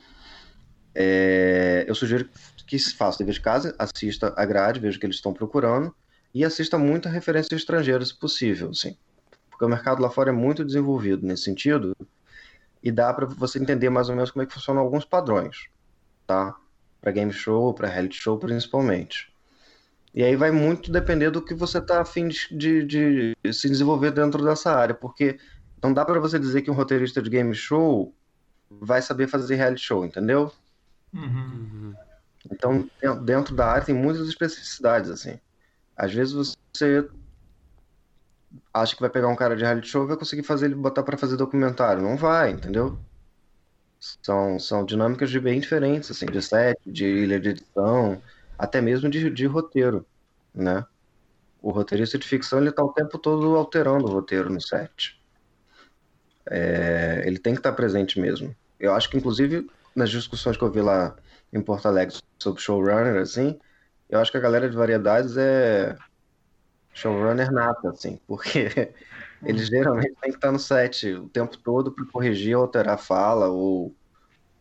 é, eu sugiro que se faça dever de casa, assista a grade, veja o que eles estão procurando e assista muita referência estrangeira, se possível, sim. Porque o mercado lá fora é muito desenvolvido nesse sentido e dá para você entender mais ou menos como é que funcionam alguns padrões, tá? Para game show, para reality show principalmente. E aí vai muito depender do que você está afim de, de, de se desenvolver dentro dessa área, porque não dá para você dizer que um roteirista de game show vai saber fazer reality show, entendeu? Uhum. Então, den- dentro da área tem muitas especificidades, assim. Às vezes você acha que vai pegar um cara de reality show e vai conseguir fazer ele botar para fazer documentário. Não vai, entendeu? São, são dinâmicas de bem diferentes, assim, de set, de ilha de edição, até mesmo de, de roteiro, né? O roteirista de ficção, ele tá o tempo todo alterando o roteiro no set. É, ele tem que estar presente mesmo. Eu acho que, inclusive, nas discussões que eu vi lá em Porto Alegre sobre showrunner, assim, eu acho que a galera de variedades é showrunner nata, assim, porque eles geralmente têm que estar no set o tempo todo para corrigir, alterar a fala, ou,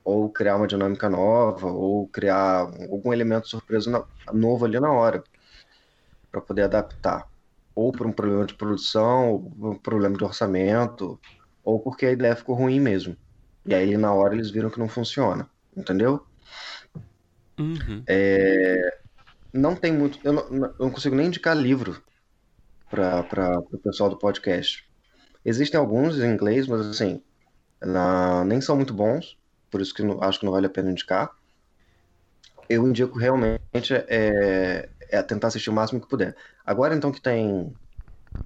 ou criar uma dinâmica nova, ou criar algum elemento surpresa novo ali na hora, para poder adaptar. Ou por um problema de produção, ou por um problema de orçamento, ou porque a ideia ficou ruim mesmo. E aí na hora eles viram que não funciona, entendeu? Uhum. É, não tem muito. Eu não, eu não consigo nem indicar livro para o pessoal do podcast. Existem alguns em inglês, mas assim, na, nem são muito bons, por isso que não, acho que não vale a pena indicar. Eu indico realmente é, é tentar assistir o máximo que puder. Agora então que tem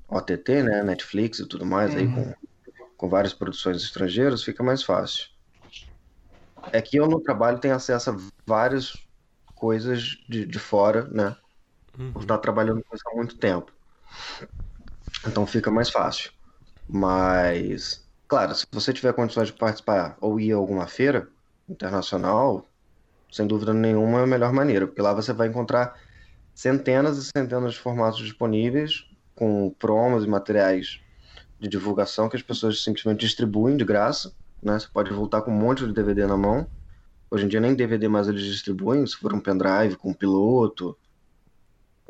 OTT, né, Netflix e tudo mais, uhum. aí com, com várias produções estrangeiras, fica mais fácil. É que eu no trabalho tenho acesso a várias coisas de, de fora, né? Uhum. Por estar trabalhando com isso há muito tempo. Então fica mais fácil. Mas, claro, se você tiver condições de participar ou ir a alguma feira internacional, sem dúvida nenhuma é a melhor maneira, porque lá você vai encontrar centenas e centenas de formatos disponíveis com promos e materiais de divulgação que as pessoas simplesmente distribuem de graça. Né? Você pode voltar com um monte de DVD na mão. Hoje em dia nem DVD mais eles distribuem, se for um pendrive com um piloto,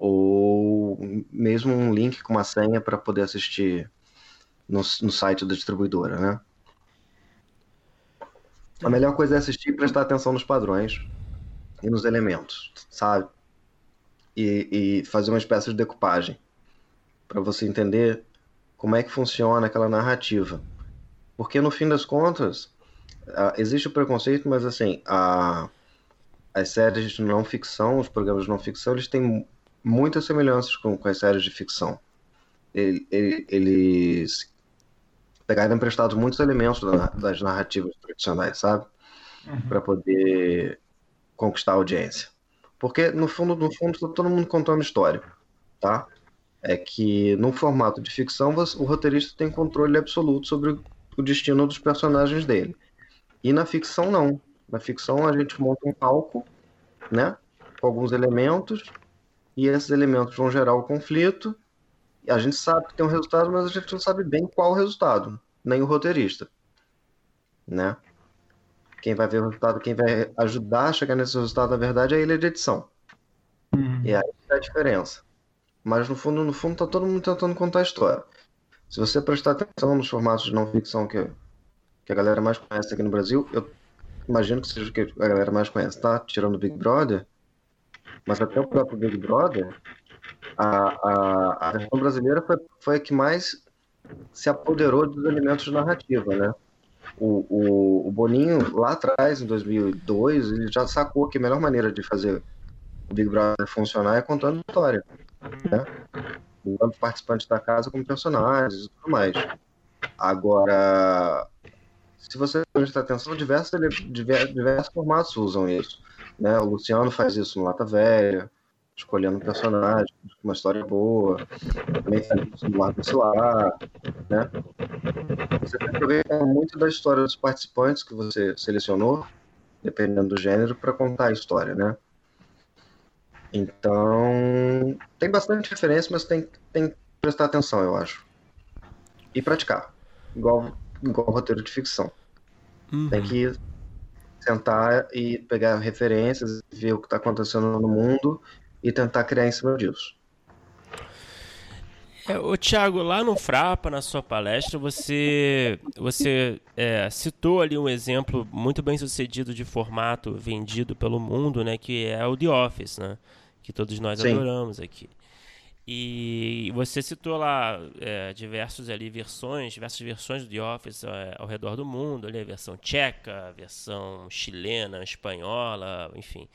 ou mesmo um link com uma senha para poder assistir no, no site da distribuidora, né? A melhor coisa é assistir e prestar atenção nos padrões e nos elementos, sabe? E, e fazer uma espécie de decupagem para você entender como é que funciona aquela narrativa. Porque no fim das contas, existe o preconceito, mas assim, a, as séries de não ficção, os programas de não ficção, eles têm muitas semelhanças com, com as séries de ficção. Ele, ele, eles pegaram emprestados muitos elementos da, das narrativas tradicionais, sabe? Uhum. Para poder conquistar a audiência. Porque, no fundo, no fundo, tá todo mundo contando uma história, tá? É que, no formato de ficção, o roteirista tem controle absoluto sobre o destino dos personagens dele. E na ficção, não. Na ficção, a gente monta um palco, né? Com alguns elementos, e esses elementos vão gerar o conflito. E a gente sabe que tem um resultado, mas a gente não sabe bem qual o resultado, nem o roteirista, né? Quem vai ver o resultado, quem vai ajudar a chegar nesse resultado, na verdade, é a ilha de edição. Uhum. E aí é a diferença. Mas no fundo, no fundo, tá todo mundo tentando contar a história. Se você prestar atenção nos formatos de não ficção que, que a galera mais conhece aqui no Brasil, eu imagino que seja o que a galera mais conhece, tá? Tirando o Big Brother, mas até o próprio Big Brother, a, a, a versão brasileira foi, foi a que mais se apoderou dos elementos de narrativa, né? O, o, o, Boninho, lá atrás, em 2002, ele já sacou que a melhor maneira de fazer o Big Brother funcionar é contando história, né? Usando participantes da casa como personagens e tudo mais. Agora, se você prestar atenção, diversos, diversos, formatos usam isso. Né? O Luciano faz isso no Lata Velha, escolhendo um personagem, uma história boa, também faz isso no Largo Vacilar, né? Você tem que aproveitar muito da história dos participantes que você selecionou, dependendo do gênero, para contar a história, né? Então, tem bastante referência, mas tem, tem que prestar atenção, eu acho. E praticar, igual, igual roteiro de ficção. Uhum. Tem que sentar e pegar referências, ver o que está acontecendo no mundo e tentar criar em cima disso. É, o Thiago, lá no Frapa, na sua palestra, você, você é, citou ali um exemplo muito bem sucedido de formato vendido pelo mundo, né, que é o The Office, né, que todos nós Sim. adoramos aqui. E você citou lá é, diversos ali versões, diversas versões do The Office é, ao redor do mundo, ali a versão tcheca, a versão chilena, espanhola, enfim.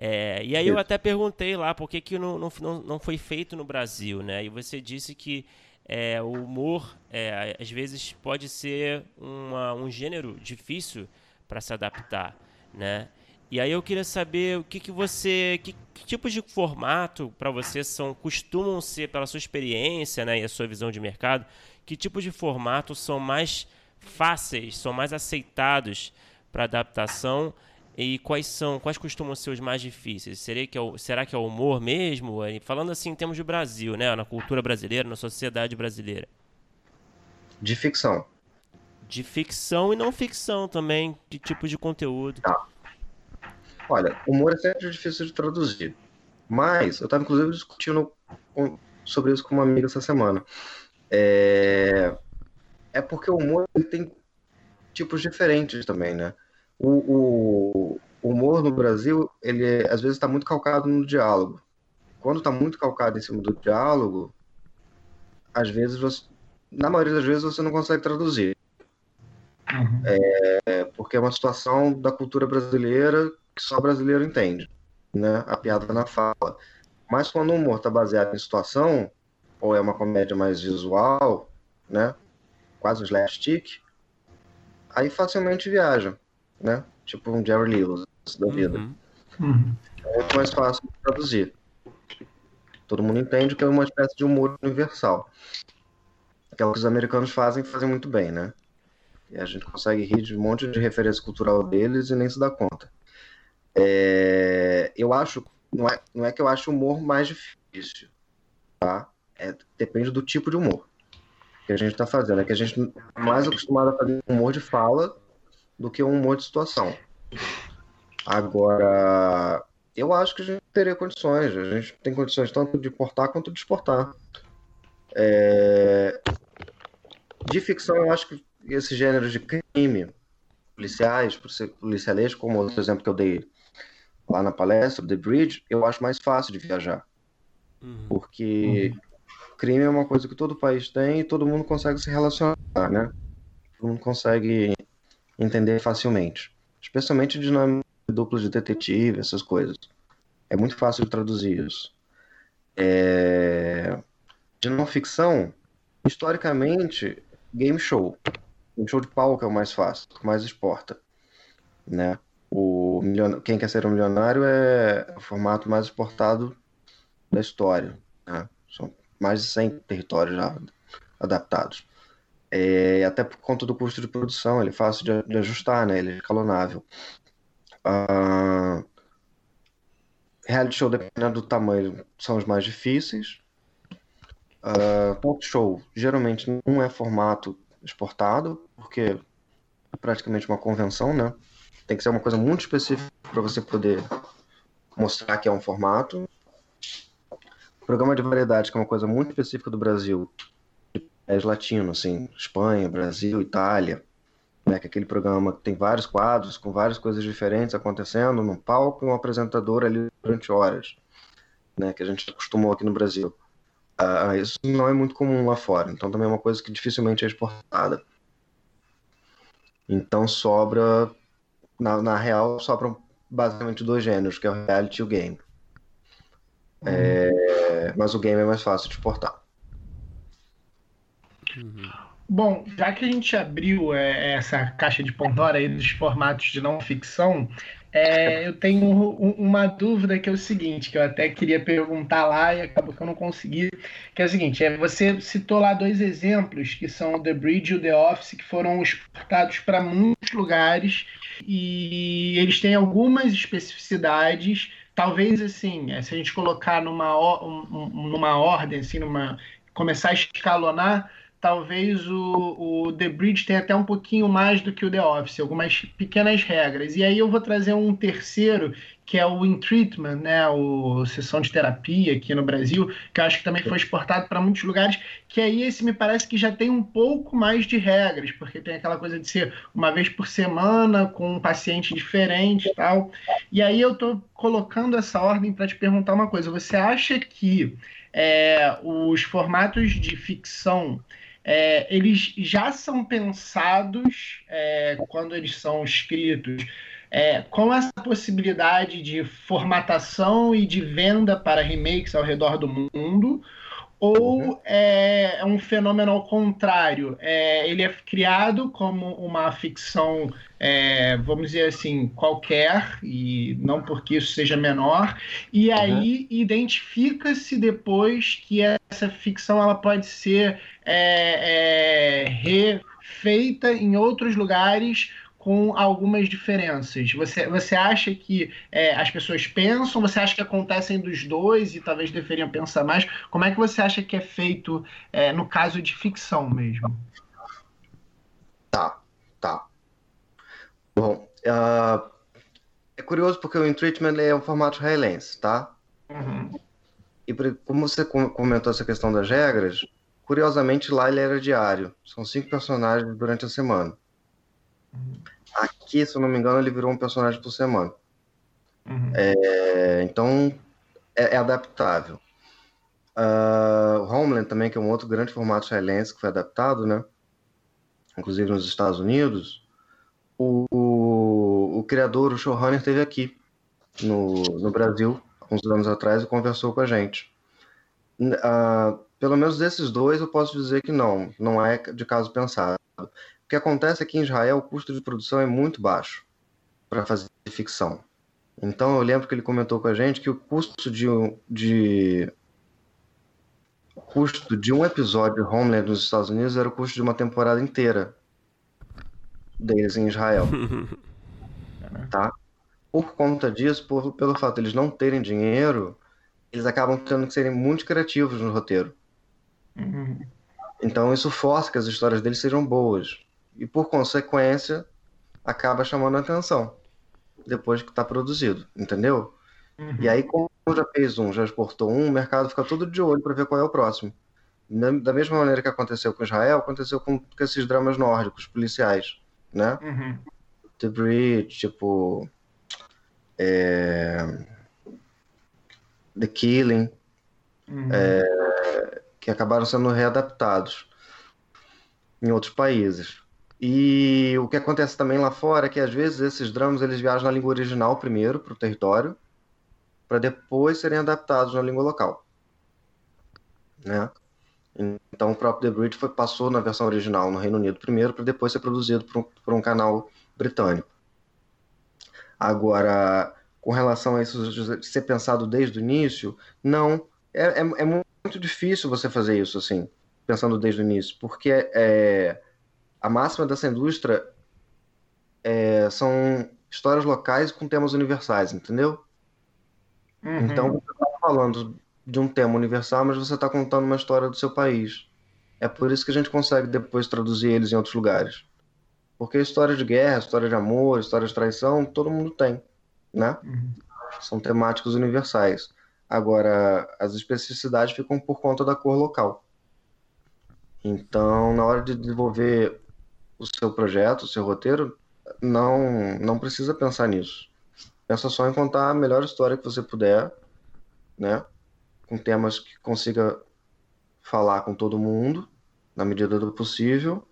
É, e aí eu até perguntei lá por que, que não, não, não foi feito no Brasil, né? E você disse que é, o humor é, às vezes pode ser uma, um gênero difícil para se adaptar, né? E aí eu queria saber o que, que você. Que, que tipos de formato para você são costumam ser, pela sua experiência né, e a sua visão de mercado, que tipos de formato são mais fáceis, são mais aceitados para adaptação e quais são, quais costumam ser os mais difíceis? Será que é o, será que é o humor mesmo? Falando assim em termos de Brasil, né, na cultura brasileira, na sociedade brasileira. De ficção. De ficção e não ficção também, de tipo de conteúdo. Tá. Olha, humor é sempre difícil de traduzir. Mas eu estava inclusive discutindo sobre isso com uma amiga essa semana. É, é porque o humor tem tipos diferentes também, né? O, o humor no Brasil, ele às vezes está muito calcado no diálogo. Quando está muito calcado em cima do diálogo, às vezes você, na maioria das vezes você não consegue traduzir. Uhum. É, porque é uma situação da cultura brasileira que só brasileiro entende, né? A piada na fala. Mas quando o humor está baseado em situação, ou é uma comédia mais visual, né? Quase um slapstick, aí facilmente viaja, né? Tipo um Jerry Lewis da vida. Uhum. Uhum. É muito mais fácil de traduzir. Todo mundo entende que é uma espécie de humor universal. Que é o que os americanos fazem fazem muito bem, né? E a gente consegue rir de um monte de referência cultural deles e nem se dá conta. É... Eu acho, não é, não é que eu acho o humor mais difícil, tá? É, depende do tipo de humor que a gente está fazendo. É que a gente é mais acostumado a fazer humor de fala do que um humor de situação. Agora, eu acho que a gente teria condições. A gente tem condições tanto de portar quanto de exportar. É... De ficção, eu acho que esse gênero de crime, policiais, policialesco, como o exemplo que eu dei lá na palestra, The Bridge, eu acho mais fácil de viajar. Uhum. Porque uhum. crime é uma coisa que todo país tem e todo mundo consegue se relacionar, né? Todo mundo consegue entender facilmente. Especialmente dinâmica dupla de detetive, essas coisas. É muito fácil de traduzir isso. É... De não ficção, historicamente, game show. Game show de palco é o mais fácil, o mais exporta. Né? O milion... Quem quer ser um milionário é o formato mais exportado da história. Né? São mais de 100 territórios já adaptados. É, até por conta do custo de produção, ele é fácil de, de ajustar, né? ele é escalonável. Uh, reality show, dependendo do tamanho, são os mais difíceis. Uh, talk show, geralmente não é formato exportado, porque é praticamente uma convenção, né? Tem que ser uma coisa muito específica para você poder mostrar que é um formato. Programa de variedade, que é uma coisa muito específica do Brasil, é latino, assim, Espanha, Brasil, Itália, né, que é aquele programa que tem vários quadros com várias coisas diferentes acontecendo no palco e um apresentador ali durante horas, né, que a gente acostumou aqui no Brasil. Uh, isso não é muito comum lá fora, então também é uma coisa que dificilmente é exportada. Então sobra na, na real, sobram basicamente dois gêneros, que é o reality e o game. Uhum. Mas o game é mais fácil de exportar. Uhum. Bom, já que a gente abriu é, essa caixa de Pandora aí dos formatos de não ficção, é, eu tenho um, uma dúvida que é o seguinte, que eu até queria perguntar lá e acabou que eu não consegui, que é o seguinte, é, você citou lá dois exemplos, que são o The Bridge e o The Office, que foram exportados para muitos lugares e eles têm algumas especificidades, talvez assim, é, se a gente colocar numa, numa ordem, assim, numa começar a escalonar, talvez o, o The Bridge tenha até um pouquinho mais do que o The Office, algumas pequenas regras. E aí eu vou trazer um terceiro, que é o In Treatment, né, o sessão de terapia aqui no Brasil, que eu acho que também foi exportado para muitos lugares, que aí esse me parece que já tem um pouco mais de regras, porque tem aquela coisa de ser uma vez por semana com um paciente diferente e tal. E aí eu estou colocando essa ordem para te perguntar uma coisa. Você acha que é, os formatos de ficção é, eles já são pensados é, quando eles são escritos é, com essa possibilidade de formatação e de venda para remakes ao redor do mundo, ou uhum. é, é um fenômeno ao contrário? É, ele é criado como uma ficção, é, vamos dizer assim, qualquer, e não porque isso seja menor, e uhum. aí identifica-se depois que essa ficção ela pode ser é, é, feita em outros lugares com algumas diferenças. Você, você acha que é, as pessoas pensam? Você acha que acontecem dos dois e talvez deveriam pensar mais? Como é que você acha que é feito é, no caso de ficção mesmo? Tá, tá. Bom, uh, é curioso porque o Entreatment é um formato israelense, tá? Uhum. E como você comentou essa questão das regras, curiosamente lá ele era diário. São cinco personagens durante a semana. Uhum. Aqui, se eu não me engano, ele virou um personagem por semana. Uhum. É, então, é, é adaptável. Uh, Homeland também, que é um outro grande formato israelense que foi adaptado, né? Inclusive nos Estados Unidos. O, o, o criador, o showrunner, esteve aqui no, no Brasil, uns anos atrás, e conversou com a gente. Uh, pelo menos desses dois, eu posso dizer que não, não é de caso pensado. O que acontece é que em Israel o custo de produção é muito baixo para fazer ficção. Então eu lembro que ele comentou com a gente que o custo de, de o custo de um episódio de Homeland nos Estados Unidos era o custo de uma temporada inteira deles em Israel. tá? Por conta disso, por, pelo fato de eles não terem dinheiro, eles acabam tendo que serem muito criativos no roteiro. Uhum. Então isso força que as histórias deles sejam boas e por consequência acaba chamando a atenção depois que está produzido, entendeu? Uhum. E aí, como já fez um, já exportou um, o mercado fica todo de olho para ver qual é o próximo. Da mesma maneira que aconteceu com Israel, aconteceu com, com esses dramas nórdicos, policiais, né? Uhum. The Bridge, tipo. É... The Killing, uhum. é... que acabaram sendo readaptados em outros países. E o que acontece também lá fora é que às vezes esses dramas eles viajam na língua original primeiro para o território, para depois serem adaptados na língua local, né? Então o próprio The Bridge foi, passou na versão original no Reino Unido primeiro, para depois ser produzido por um, por um canal britânico. Agora, com relação a isso ser pensado desde o início, não. É, é, é muito difícil você fazer isso assim, pensando desde o início, porque é, a máxima dessa indústria é, são histórias locais com temas universais, entendeu? Uhum. Então você está falando de um tema universal, mas você está contando uma história do seu país. É por isso que a gente consegue depois traduzir eles em outros lugares. Porque história de guerra, história de amor, história de traição, todo mundo tem, né? Uhum. São temáticos universais. Agora, as especificidades ficam por conta da cor local. Então, na hora de desenvolver o seu projeto, o seu roteiro, não, não precisa pensar nisso. Pensa só em contar a melhor história que você puder, né? Com temas que consiga falar com todo mundo, na medida do possível,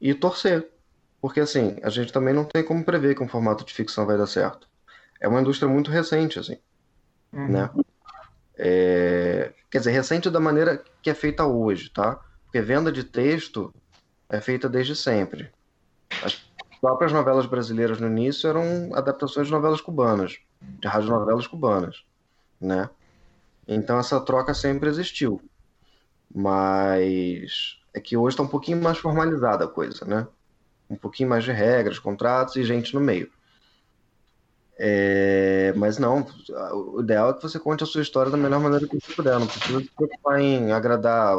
e torcer. Porque, assim, a gente também não tem como prever que um formato de ficção vai dar certo. É uma indústria muito recente, assim, uhum. né? É... Quer dizer, recente da maneira que é feita hoje, tá? Porque venda de texto é feita desde sempre. As próprias novelas brasileiras no início eram adaptações de novelas cubanas, de radionovelas cubanas, né? Então essa troca sempre existiu. Mas é que hoje está um pouquinho mais formalizada a coisa, né? Um pouquinho mais de regras, contratos e gente no meio. É... mas não, o ideal é que você conte a sua história da melhor maneira que você puder. Não precisa se preocupar em agradar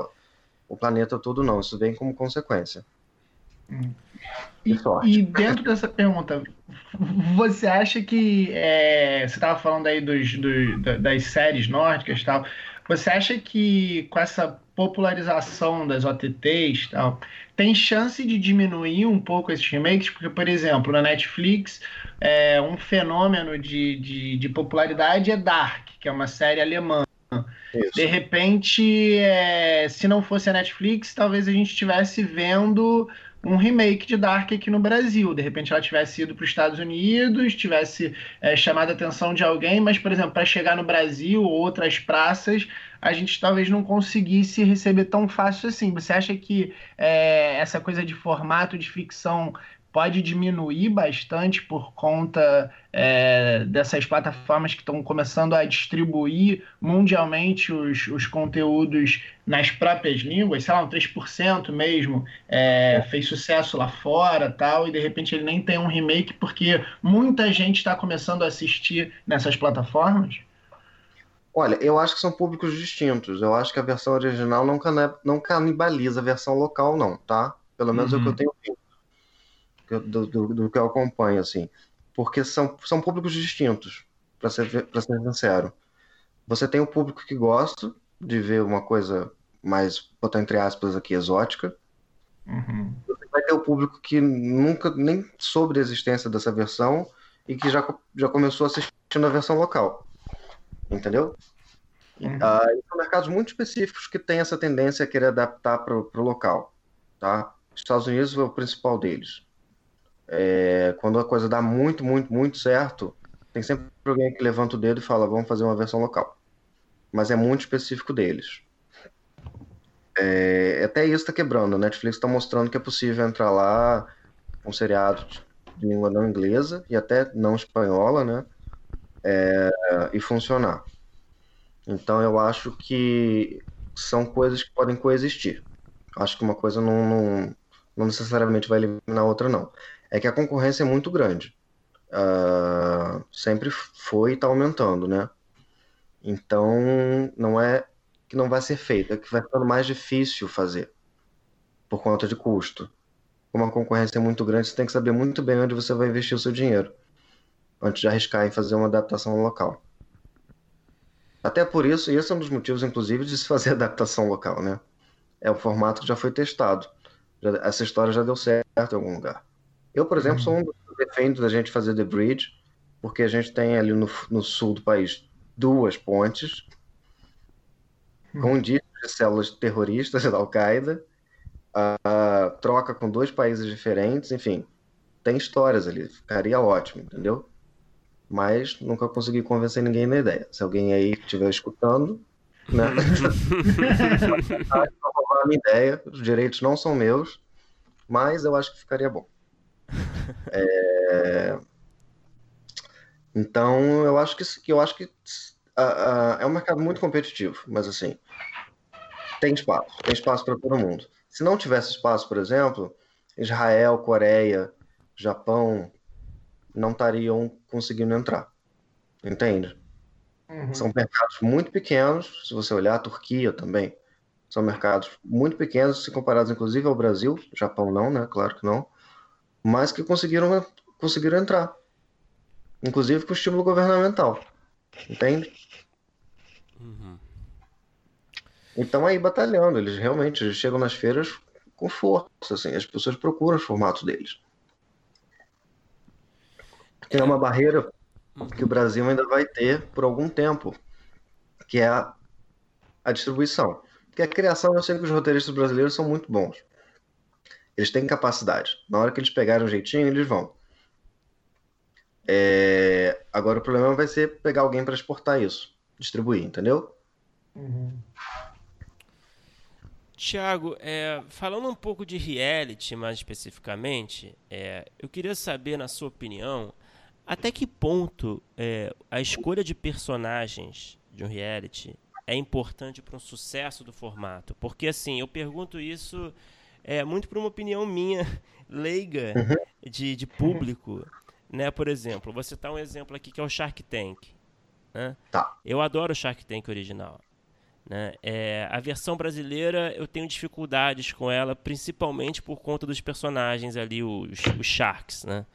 o planeta todo, não. Isso vem como consequência. Hum. E, e, dentro dessa pergunta, você acha que é, você estava falando aí dos, dos, das séries nórdicas tal? Você acha que com essa popularização das OTTs tal, tem chance de diminuir um pouco esses remakes? Porque, por exemplo, na Netflix, é, um fenômeno de, de, de popularidade é Dark, que é uma série alemã. Isso. De repente, é, se não fosse a Netflix, talvez a gente estivesse vendo um remake de Dark aqui no Brasil. De repente ela tivesse ido para os Estados Unidos, tivesse é, chamado a atenção de alguém, mas, por exemplo, para chegar no Brasil ou outras praças, a gente talvez não conseguisse receber tão fácil assim. Você acha que é, essa coisa de formato de ficção pode diminuir bastante por conta é, dessas plataformas que estão começando a distribuir mundialmente os, os conteúdos nas próprias línguas, sei lá, um 3% mesmo, é, fez sucesso lá fora tal, e de repente ele nem tem um remake porque muita gente está começando a assistir nessas plataformas? Olha, eu acho que são públicos distintos. Eu acho que a versão original não, não canibaliza a versão local, não, tá? Pelo menos uhum. é o que eu uhum. tenho visto, do, do, do, que eu acompanho, assim. Porque são, são públicos distintos, para ser, pra ser sincero. Você tem o público que gosta de ver uma coisa mais, botar entre aspas aqui, exótica. Uhum. Você vai ter o público que nunca nem soube a existência dessa versão e que já, já começou assistindo a versão local. Entendeu? Uhum. Uh, são mercados muito específicos que têm essa tendência a querer adaptar para o local. Tá? Estados Unidos é o principal deles. É, quando a coisa dá muito, muito, muito certo, tem sempre alguém que levanta o dedo e fala: vamos fazer uma versão local. Mas é muito específico deles. É, até isso está quebrando. A Netflix está mostrando que é possível entrar lá com seriados de língua não inglesa e até não espanhola, né? é, e funcionar. Então eu acho que são coisas que podem coexistir. Acho que uma coisa não, não, não necessariamente vai eliminar a outra, não. É que a concorrência é muito grande. Uh, sempre foi e está aumentando, né? Então não é que não vai ser feito, é que vai ficando mais difícil fazer por conta de custo. Como a concorrência é muito grande, você tem que saber muito bem onde você vai investir o seu dinheiro antes de arriscar em fazer uma adaptação local. Até por isso, e esse é um dos motivos, inclusive, de se fazer adaptação local, né? É o formato que já foi testado. Já, essa história já deu certo em algum lugar. Eu, por exemplo, sou um dos que defende da gente fazer The Bridge, porque a gente tem ali no, no sul do país duas pontes com indícios de células terroristas da Al-Qaeda, uh, troca com dois países diferentes, enfim, tem histórias ali, ficaria ótimo, entendeu? mas nunca consegui convencer ninguém na ideia. Se alguém aí estiver escutando, né? a minha ideia, os direitos não são meus, mas eu acho que ficaria bom. É... Então, eu acho que eu acho que é um mercado muito competitivo, mas assim tem espaço, tem espaço para todo mundo. Se não tivesse espaço, por exemplo, Israel, Coreia, Japão, não estariam conseguindo entrar. Entende? Uhum. São mercados muito pequenos, se você olhar a Turquia também, são mercados muito pequenos, se comparados inclusive ao Brasil, Japão não, né? Claro que não, mas que conseguiram, conseguiram entrar, inclusive com estímulo governamental, entende? Uhum. Então aí batalhando, eles realmente eles chegam nas feiras com força, assim, as pessoas procuram os formatos deles que é uma barreira que o Brasil ainda vai ter por algum tempo, que é a, a distribuição. Porque a criação, eu sei que os roteiristas brasileiros são muito bons. Eles têm capacidade. Na hora que eles pegarem um jeitinho, eles vão. É... Agora o problema vai ser pegar alguém para exportar isso, distribuir, entendeu? Uhum. Tiago, é, falando um pouco de reality mais especificamente, é, eu queria saber, na sua opinião, até que ponto é, a escolha de personagens de um reality é importante para um sucesso do formato? Porque assim, eu pergunto isso é muito por uma opinião minha, leiga, uhum. de, de público. Né? Por exemplo, vou citar um exemplo aqui que é o Shark Tank. Né? Tá. Eu adoro o Shark Tank original. Né? É, a versão brasileira eu tenho dificuldades com ela, principalmente por conta dos personagens ali, os, os Sharks. Né?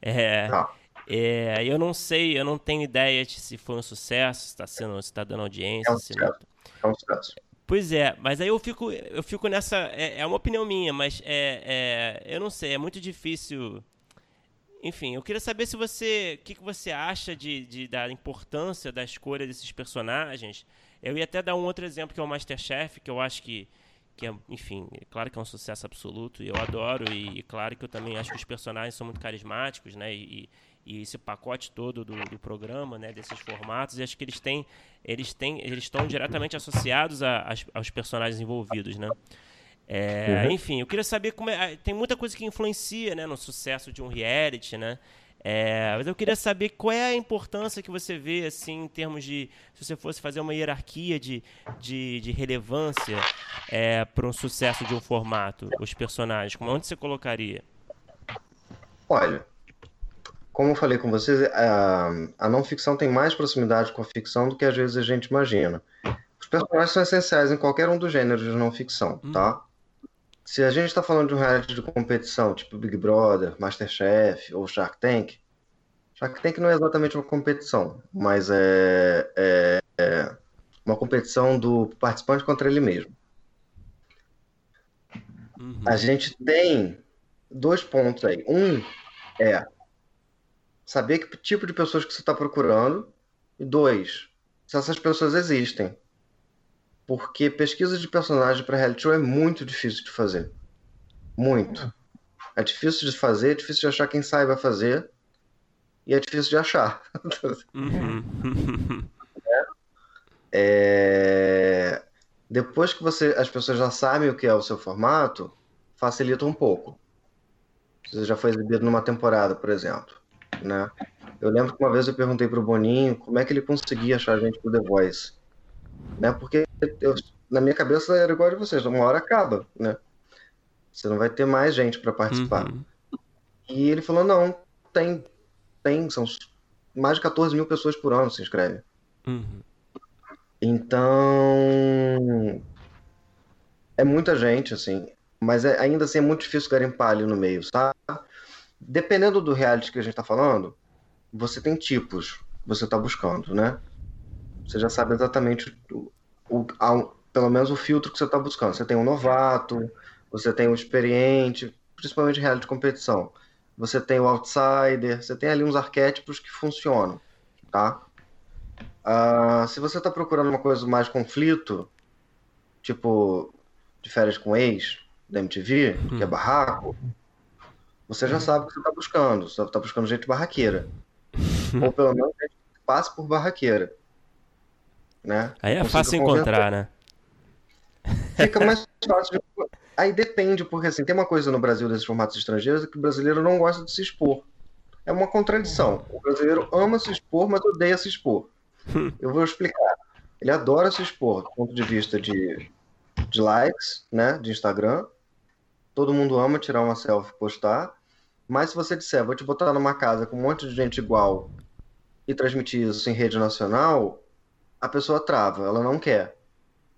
É, tá. É, eu não sei, eu não tenho ideia de se foi um sucesso, se está sendo, se está dando audiência. É um, sucesso. Não... é um sucesso. Pois é, mas aí eu fico, eu fico nessa. É, é uma opinião minha, mas é, é, eu não sei, é muito difícil. Enfim, eu queria saber se você. O que, que você acha de, de, da importância da escolha desses personagens. Eu ia até dar um outro exemplo que é o Masterchef, que eu acho que. que é, enfim, é claro que é um sucesso absoluto e eu adoro, e, e claro que eu também acho que os personagens são muito carismáticos, né? E, e esse pacote todo do, do, programa, né, desses formatos, e acho que eles têm, eles têm, eles estão diretamente associados a, a, aos personagens envolvidos, né? É, uhum. Enfim, eu queria saber como é. Tem muita coisa que influencia né, no sucesso de um reality, né? É, mas eu queria saber qual é a importância que você vê, assim, em termos de. Se você fosse fazer uma hierarquia de, de, de relevância é, para um sucesso de um formato, os personagens, onde você colocaria? Olha, como eu falei com vocês, a, a não ficção tem mais proximidade com a ficção do que às vezes a gente imagina. Os personagens são essenciais em qualquer um dos gêneros de não ficção, hum. tá? Se a gente está falando de um reality de competição, tipo Big Brother, Masterchef ou Shark Tank, Shark Tank não é exatamente uma competição, mas é, é, é uma competição do participante contra ele mesmo. Uhum. A gente tem dois pontos aí. Um é saber que tipo de pessoas que você está procurando. E dois, se essas pessoas existem. Porque pesquisa de personagem para reality show é muito difícil de fazer. Muito. É difícil de fazer, é difícil de achar quem saiba fazer. E é difícil de achar. Uhum. é... Depois que você, as pessoas já sabem o que é o seu formato, facilita um pouco. Você já foi exibido numa temporada, por exemplo né? Eu lembro que uma vez eu perguntei pro Boninho como é que ele conseguia achar a gente pro The Voice, né? Porque eu, na minha cabeça era igual a de vocês, uma hora acaba, né? Você não vai ter mais gente para participar. Uhum. E ele falou, não, tem, tem, são mais de 14 mil pessoas por ano se inscrevem. Uhum. Então, é muita gente, assim, mas é, ainda assim é muito difícil garimpar ali no meio, sabe? Dependendo do reality que a gente está falando, você tem tipos que você está buscando, né? Você já sabe exatamente o, o, a, pelo menos o filtro que você está buscando. Você tem um novato, você tem um experiente, principalmente reality de competição. Você tem o outsider, você tem ali uns arquétipos que funcionam, tá? Uh, se você está procurando uma coisa mais conflito, tipo de férias com ex, da MTV, que é hum. barraco, você já sabe o que você está buscando. Você está buscando gente barraqueira. Ou pelo menos gente que passe por barraqueira. Né? Aí é fácil encontrar, né? Fica mais fácil de... Aí depende, porque assim, tem uma coisa no Brasil desses formatos estrangeiros que o brasileiro não gosta de se expor. É uma contradição. O brasileiro ama se expor, mas odeia se expor. Eu vou explicar. Ele adora se expor do ponto de vista de, de likes, né, de Instagram. Todo mundo ama tirar uma selfie e postar. Mas se você disser, vou te botar numa casa com um monte de gente igual e transmitir isso em rede nacional, a pessoa trava, ela não quer.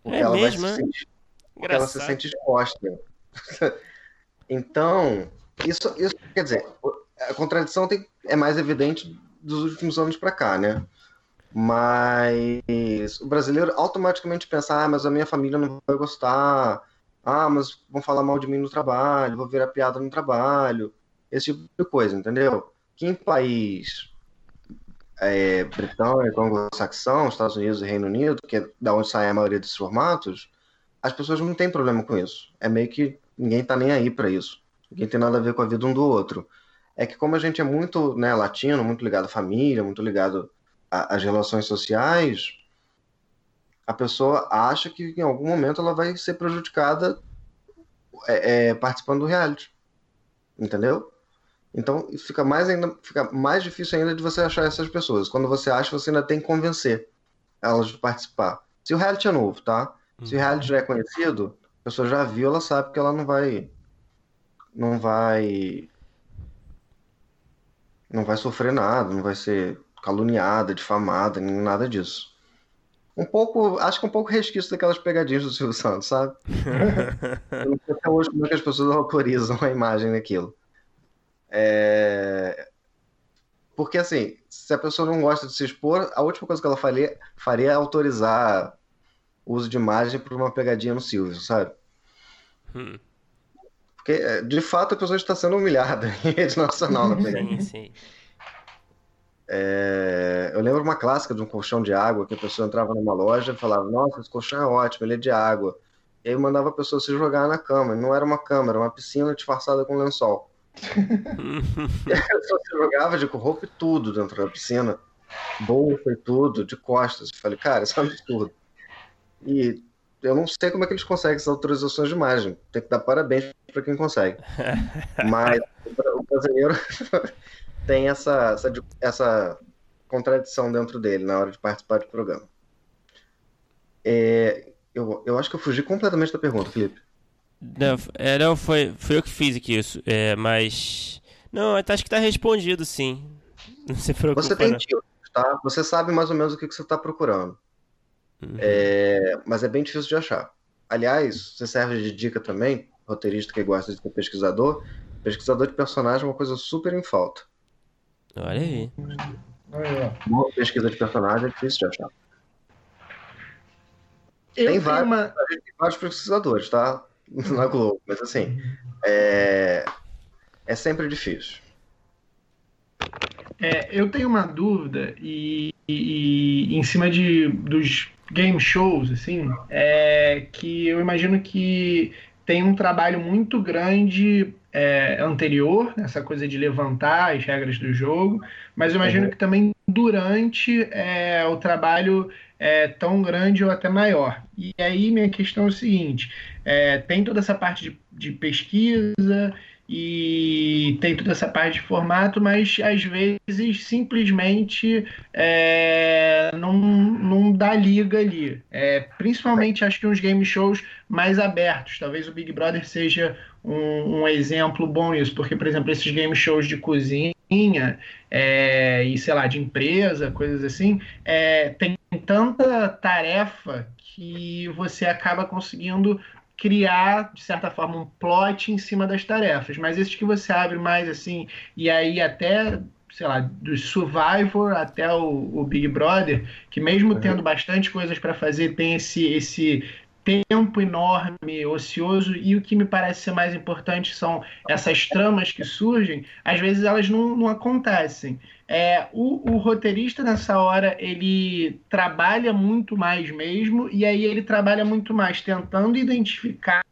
Porque é ela mesmo, vai se sentir, porque ela se sente exposta. então, isso, isso quer dizer, a contradição tem, é mais evidente dos últimos anos para cá, né? Mas o brasileiro automaticamente pensa, ah, mas a minha família não vai gostar, ah, mas vão falar mal de mim no trabalho, vou virar piada no trabalho esse tipo de coisa, entendeu? Que em país é, britânico, anglo-saxão, Estados Unidos e Reino Unido, que é da onde sai a maioria desses formatos, as pessoas não têm problema com isso. É meio que ninguém tá nem aí para isso. Ninguém tem nada a ver com a vida um do outro. É que como a gente é muito né, latino, muito ligado à família, muito ligado às relações sociais, a pessoa acha que em algum momento ela vai ser prejudicada é, é, participando do reality. Entendeu? Então fica mais ainda, fica mais difícil ainda de você achar essas pessoas. Quando você acha, você ainda tem que convencer elas de participar. Se o reality é novo, tá? Se o uhum. reality já é conhecido, a pessoa já viu, ela sabe que ela não vai não vai não vai sofrer nada, não vai ser caluniada, difamada, nem nada disso. Um pouco, acho que um pouco resquício daquelas pegadinhas do Silvio Santos, sabe? Eu não sei até hoje como é que as pessoas autorizam a imagem daquilo. É... Porque, assim, se a pessoa não gosta de se expor, a última coisa que ela faria, faria é autorizar o uso de imagem por uma pegadinha no Silvio, sabe? Hum. Porque, é, de fato, a pessoa está sendo humilhada em rede nacional na pegadinha. Sim, sim. É... Eu lembro uma clássica de um colchão de água, que a pessoa entrava numa loja e falava, nossa, esse colchão é ótimo, ele é de água. E aí mandava a pessoa se jogar na cama. Não era uma cama, era uma piscina disfarçada com lençol. Só se jogava de roupa e tudo dentro da piscina. Bolsa e tudo, de costas. Eu falei, cara, isso é um absurdo. E eu não sei como é que eles conseguem essas autorizações de imagem. Tem que dar parabéns para quem consegue. Mas o brasileiro tem essa, essa, essa, contradição dentro dele na hora de participar do programa. É, eu, eu acho que eu fugi completamente da pergunta, Felipe. Não, é, não foi, foi eu que fiz aqui isso. É, mas. Não, acho que está respondido, sim. Não se preocupe. Você tem tio, tá? Você sabe mais ou menos o que, que você está procurando. Uhum. É, mas é bem difícil de achar. Aliás, você serve de dica também, roteirista que gosta de ser pesquisador. Pesquisador de personagem é uma coisa super em falta. Olha aí. Boa pesquisa de personagem é difícil de achar. Eu tem vários, uma... vários pesquisadores, tá? Na Globo, mas assim, é, é sempre difícil. É, eu tenho uma dúvida e, e, e, em cima de dos game shows, assim, é que eu imagino que tem um trabalho muito grande é, anterior, essa coisa de levantar as regras do jogo, mas eu imagino uhum. que também durante é, o trabalho é tão grande ou até maior. E aí minha questão é o seguinte: é, tem toda essa parte de, de pesquisa e tem toda essa parte de formato, mas às vezes simplesmente é, não, não dá liga ali. É, principalmente acho que uns game shows mais abertos. Talvez o Big Brother seja um, um exemplo bom nisso, porque, por exemplo, esses game shows de cozinha é, e sei lá, de empresa, coisas assim, é, tem tanta tarefa que você acaba conseguindo criar, de certa forma, um plot em cima das tarefas. Mas esses que você abre mais assim, e aí até, sei lá, do Survivor até o, o Big Brother, que mesmo uhum. tendo bastante coisas para fazer, tem esse, esse tempo enorme, ocioso, e o que me parece ser mais importante são essas tramas que surgem, às vezes elas não, não acontecem. É, o, o, roteirista nessa hora ele trabalha muito mais mesmo, e aí ele trabalha muito mais tentando identificar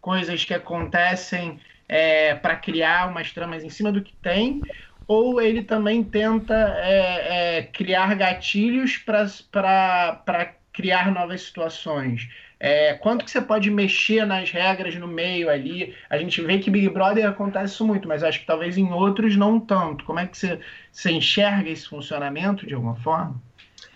coisas que acontecem é, para criar umas tramas em cima do que tem, ou ele também tenta é, é criar gatilhos para criar novas situações. É, quanto que você pode mexer nas regras no meio ali? A gente vê que Big Brother acontece isso muito, mas acho que talvez em outros não tanto. Como é que você, você enxerga esse funcionamento de alguma forma?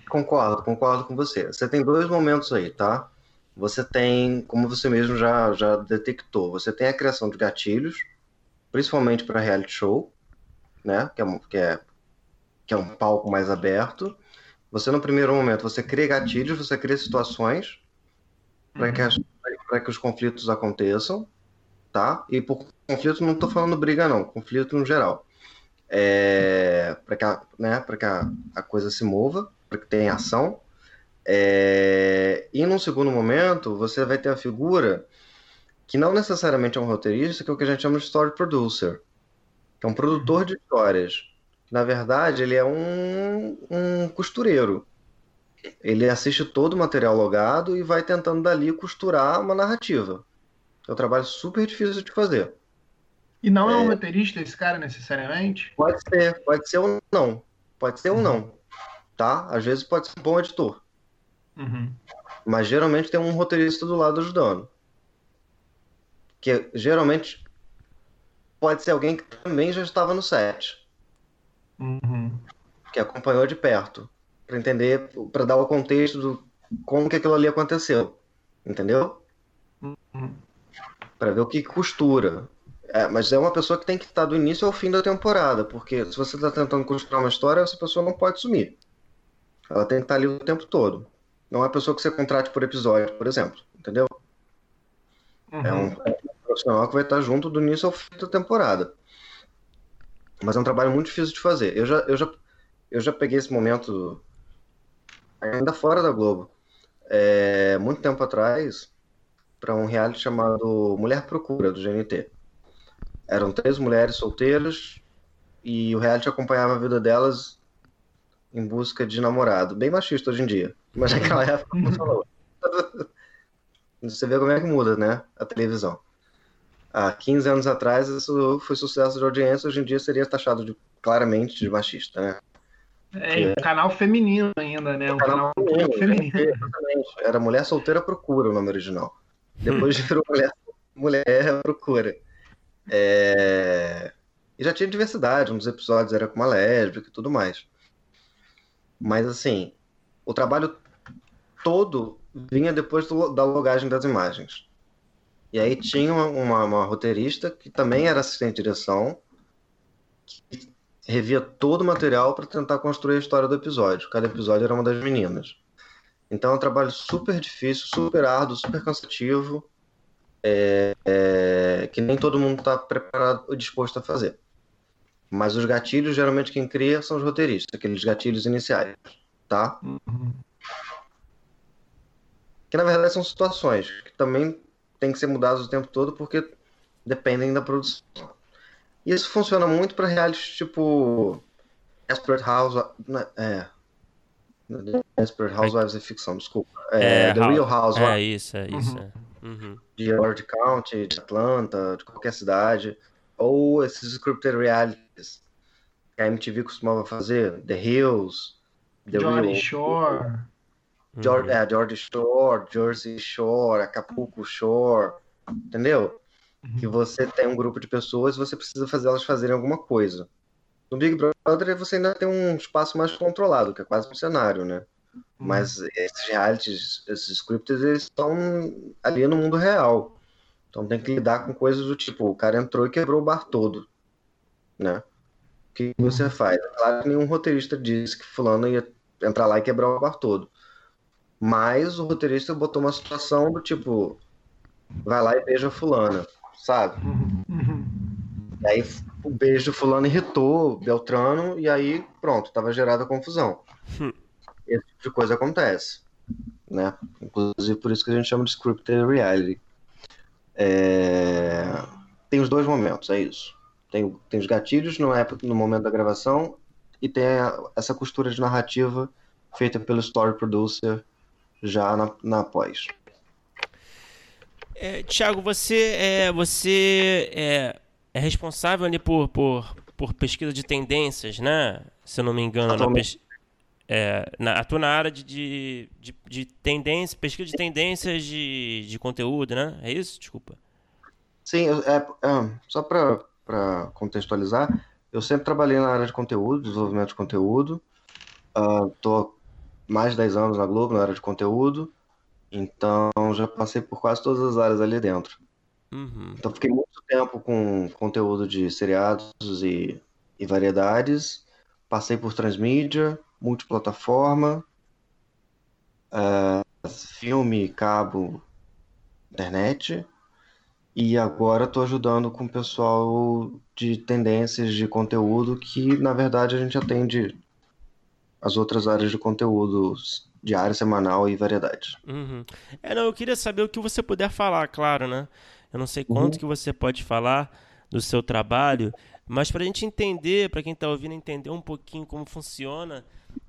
Concordo, concordo com você. Você tem dois momentos aí, tá? Você tem, como você mesmo já, já detectou, você tem a criação de gatilhos, principalmente para reality show, né? Que é, que, é, que é um palco mais aberto. Você, no primeiro momento, você cria gatilhos, você cria situações para que, uhum. que os conflitos aconteçam, tá? E por conflito não estou falando briga, não, conflito no geral. É, para que, a, né, que a, a coisa se mova, para que tenha ação. É, e num segundo momento, você vai ter a figura que não necessariamente é um roteirista, que é o que a gente chama de story producer, que é um produtor uhum. de histórias. Na verdade, ele é um, um costureiro ele assiste todo o material logado e vai tentando dali costurar uma narrativa. É um trabalho super difícil de fazer. E não é, é um roteirista esse cara necessariamente? Pode ser, pode ser ou não. Pode ser uhum. ou não. Tá? Às vezes pode ser um bom editor. Uhum. Mas geralmente tem um roteirista do lado ajudando. Que geralmente pode ser alguém que também já estava no set. Uhum. Que acompanhou de perto para entender, para dar o contexto do como que aquilo ali aconteceu, entendeu? Uhum. Para ver o que costura. É, mas é uma pessoa que tem que estar do início ao fim da temporada, porque se você está tentando costurar uma história, essa pessoa não pode sumir. Ela tem que estar ali o tempo todo. Não é uma pessoa que você contrate por episódio, por exemplo, entendeu? Uhum. É, um, é um profissional que vai estar junto do início ao fim da temporada. Mas é um trabalho muito difícil de fazer. Eu já, eu já, eu já peguei esse momento ainda fora da Globo, é, muito tempo atrás, para um reality chamado Mulher Procura, do GNT. Eram três mulheres solteiras e o reality acompanhava a vida delas em busca de namorado. Bem machista hoje em dia, mas naquela época funcionou. Você vê como é que muda, né? A televisão. Há 15 anos atrás isso foi sucesso de audiência, hoje em dia seria taxado de, claramente de machista, né? É, um canal feminino ainda, né? Um canal, canal feminino. Exatamente. Era Mulher Solteira Procura o nome original. Depois virou Mulher, Mulher Procura. É... E já tinha diversidade, um dos episódios era com uma lésbica e tudo mais. Mas assim, o trabalho todo vinha depois do, da logagem das imagens. E aí tinha uma, uma, uma, roteirista que também era assistente de direção, que revia todo o material para tentar construir a história do episódio. Cada episódio era uma das meninas. Então é um trabalho super difícil, super árduo, super cansativo, é, é, que nem todo mundo está preparado ou disposto a fazer. Mas os gatilhos, geralmente quem cria são os roteiristas, aqueles gatilhos iniciais, tá? Uhum. Que na verdade são situações que também têm que ser mudadas o tempo todo porque dependem da produção. E isso funciona muito para realities tipo Desperate House, né, é, Desperate Housewives é ficção, desculpa. É, é, The Real Housewives. É isso, é isso. Uhum. Uhum. De Orange County, de Atlanta, de qualquer cidade. Ou esses scripted realities que a MTV costumava fazer, The Hills, The Jordan Real... Shore. George, uhum. é, George Shore, Jersey Shore, Acapulco Shore, entendeu? Uhum. Que você tem um grupo de pessoas e você precisa fazer elas fazerem alguma coisa. No Big Brother você ainda tem um espaço mais controlado, que é quase um cenário, né? Uhum. Mas esses realities, esses scripts, eles estão ali no mundo real. Então tem que lidar com coisas do tipo, o cara entrou e quebrou o bar todo, né? O que você uhum. faz? Claro que nenhum roteirista disse que fulano ia entrar lá e quebrar o bar todo. Mas o roteirista botou uma situação do tipo, vai lá e beija fulana, sabe? E aí o beijo do fulano irritou Beltrano e aí pronto, tava gerada confusão. Hum. Esse tipo de coisa acontece, né? Inclusive por isso que a gente chama de scripted reality. É... Tem os dois momentos, é isso. Tem, tem os gatilhos no, no momento da gravação e tem a, essa costura de narrativa feita pelo story producer já na, na pós. É, Tiago, você é você é, é responsável ali por, por, por pesquisa de tendências, né? Se eu não me engano, na, pes... é, na atua na área de, de, de, de tendência, pesquisa de tendências de, de conteúdo, né? É isso? Desculpa. Sim, é, é só para contextualizar, eu sempre trabalhei na área de conteúdo, desenvolvimento de conteúdo. Estou uh, mais de 10 anos na Globo, na área de conteúdo. Então já passei por quase todas as áreas ali dentro. Uhum. Então fiquei muito tempo com conteúdo de seriados e, e variedades. Passei por transmídia, multiplataforma, uh, filme, cabo, internet. E agora estou ajudando com o pessoal de tendências de conteúdo que, na verdade, a gente atende as outras áreas de conteúdo diário, semanal e variedade. Uhum. É, não, eu queria saber o que você puder falar, claro, né? Eu não sei quanto uhum. que você pode falar do seu trabalho, mas para a gente entender, para quem está ouvindo, entender um pouquinho como funciona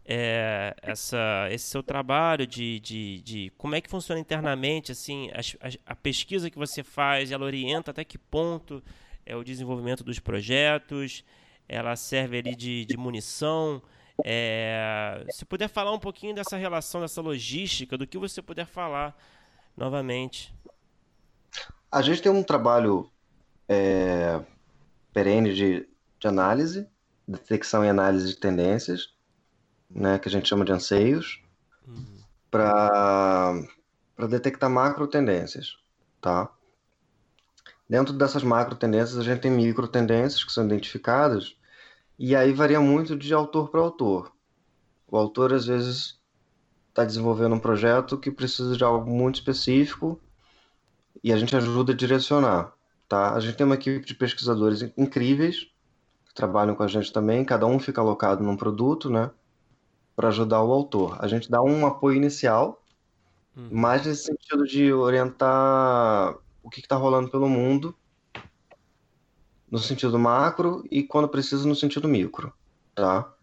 é, essa, esse seu trabalho de, de, de, como é que funciona internamente, assim, a, a, a pesquisa que você faz, ela orienta até que ponto é o desenvolvimento dos projetos, ela serve ali de, de munição é, se puder falar um pouquinho dessa relação, dessa logística, do que você puder falar novamente. A gente tem um trabalho é, perene de, de análise, detecção e análise de tendências, né, que a gente chama de anseios, uhum. para detectar macro tendências, tá? Dentro dessas macro tendências, a gente tem micro tendências que são identificadas e aí varia muito de autor para autor. O autor, às vezes, está desenvolvendo um projeto que precisa de algo muito específico e a gente ajuda a direcionar. Tá? A gente tem uma equipe de pesquisadores incríveis que trabalham com a gente também, cada um fica alocado num produto, né? Para ajudar o autor. A gente dá um apoio inicial, hum. mais nesse sentido de orientar o que está rolando pelo mundo no sentido macro e quando precisa no sentido micro, tá?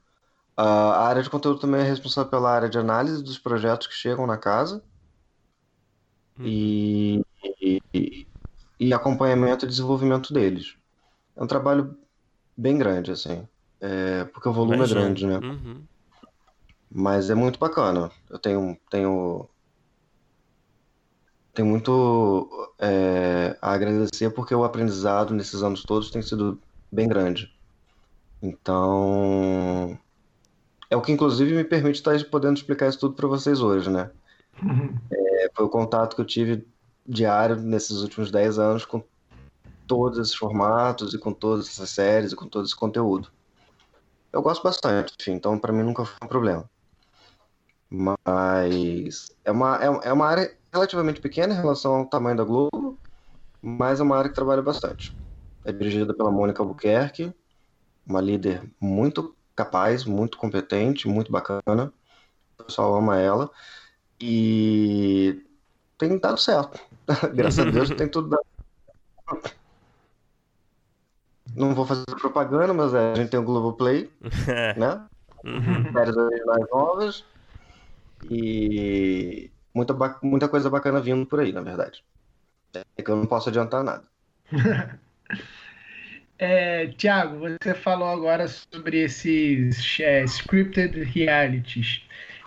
A área de conteúdo também é responsável pela área de análise dos projetos que chegam na casa hum. e, e, e, acompanhamento e desenvolvimento deles. É um trabalho bem grande, assim, é, porque o volume Imagina. é grande, né? Uhum. Mas é muito bacana. Eu tenho, tenho, tenho muito é, a agradecer porque o aprendizado nesses anos todos tem sido bem grande. Então, é o que inclusive me permite estar podendo explicar isso tudo para vocês hoje, né? Uhum. É, foi o contato que eu tive diário nesses últimos 10 anos com todos esses formatos e com todas essas séries e com todo esse conteúdo. Eu gosto bastante, enfim, então para mim nunca foi um problema. Mas é uma, é, é uma área relativamente pequena em relação ao tamanho da Globo, mas é uma área que trabalha bastante. É dirigida pela Mônica Albuquerque, uma líder muito capaz, muito competente, muito bacana. O pessoal ama ela. E tem dado certo. Graças a Deus tem tudo dado. Não vou fazer propaganda, mas é, a gente tem o Globoplay, né? Uhum. Séries originais novas. E muita, muita coisa bacana vindo por aí, na verdade. É que eu não posso adiantar nada. É, Tiago, você falou agora sobre esses é, scripted realities.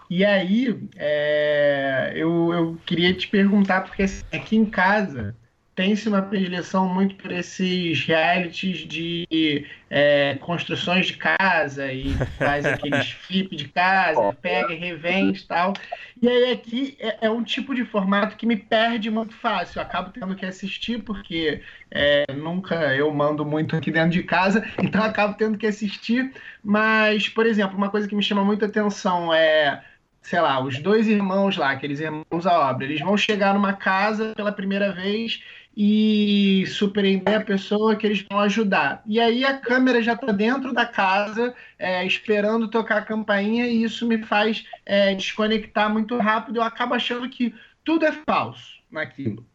E aí, é, eu, eu queria te perguntar, porque assim, aqui em casa tem-se uma predileção muito por esses realities de é, construções de casa e faz aqueles flip de casa, pega e revende e tal. E aí aqui é, é, um tipo de formato que me perde muito fácil. Eu acabo tendo que assistir porque é, nunca eu mando muito aqui dentro de casa, então acabo tendo que assistir. Mas, por exemplo, uma coisa que me chama muita atenção é sei lá, os dois irmãos lá, aqueles irmãos à obra, eles vão chegar numa casa pela primeira vez e surpreender a pessoa que eles vão ajudar. E aí a câmera já está dentro da casa, é, esperando tocar a campainha, e isso me faz é, desconectar muito rápido. Eu acabo achando que tudo é falso naquilo.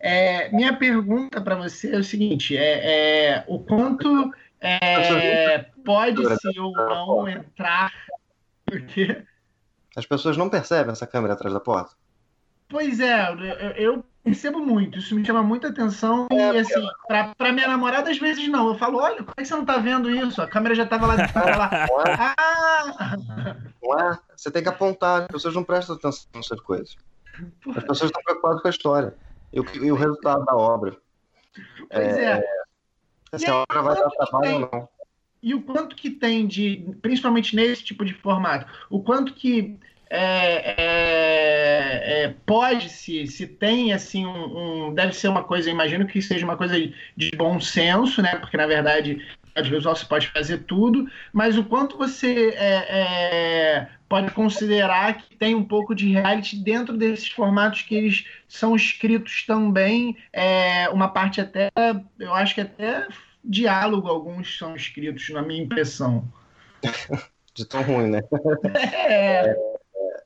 É, minha pergunta para você é o seguinte: é, é o quanto é, pode-se ou não entrar. Porque... As pessoas não percebem essa câmera atrás da porta? Pois é, eu, percebo muito, isso me chama muita atenção. É, e assim, pra, pra, minha namorada, às vezes não. Eu falo, olha, como é que você não tá vendo isso? A câmera já tava lá. Tava lá. ah! Não é? Você tem que apontar, as pessoas não prestam atenção nessas coisas. As pessoas estão preocupadas com a história e o, e o resultado da obra. Pois é. é. Se a obra vai dar trabalho ou não. E o quanto que tem de, principalmente nesse tipo de formato, o quanto que é, é, é, pode se se tem assim um, um, deve ser uma coisa imagino que seja uma coisa de bom senso né? Porque na verdade às vezes você pode fazer tudo mas o quanto você é, é, pode considerar que tem um pouco de reality dentro desses formatos que eles são escritos também é, uma parte até eu acho que até diálogo alguns são escritos na minha impressão. De tão ruim né? É.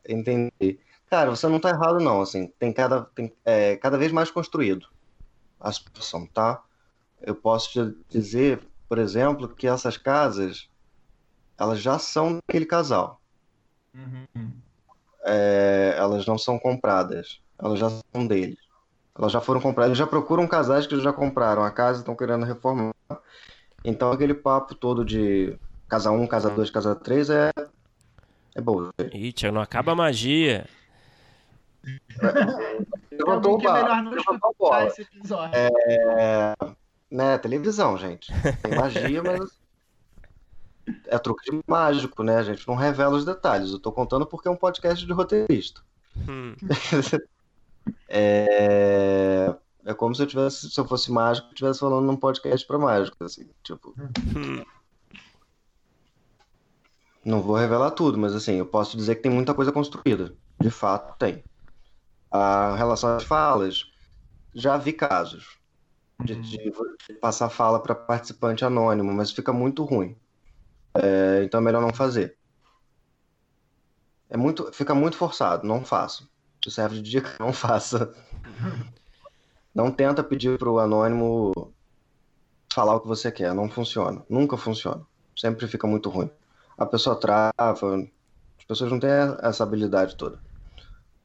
Entender. Cara, você não está errado, não. Assim, tem cada, tem, é, cada vez mais construído a situação, tá? Eu posso te dizer, por exemplo, que essas casas elas já são daquele casal. Uhum. É, elas não são compradas, elas já são deles. Elas já foram compradas, eles já procuram casais que já compraram a casa e estão querendo reformar. Então aquele papo todo de casa 1, um, casa 2, casa 3 é é bom. Ih, Thiago, não acaba a magia. Levantou o bar. esse episódio. É... Né, televisão, gente. Tem magia, mas é truque de mágico, né, gente? Não revela os detalhes. Eu tô contando porque é um podcast de roteirista. Hum. é... é como se eu tivesse, se eu fosse mágico, eu estivesse falando num podcast para mágico, assim, tipo. Hum. Não vou revelar tudo, mas assim, eu posso dizer que tem muita coisa construída. De fato, tem. A relação às falas, já vi casos de, uhum. de passar fala para participante anônimo, mas fica muito ruim. É, então é melhor não fazer. É muito, fica muito forçado, não faça. Se serve de dica, não faça. Não tenta pedir para o anônimo falar o que você quer, não funciona. Nunca funciona. Sempre fica muito ruim a pessoa trava, as pessoas não têm essa habilidade toda.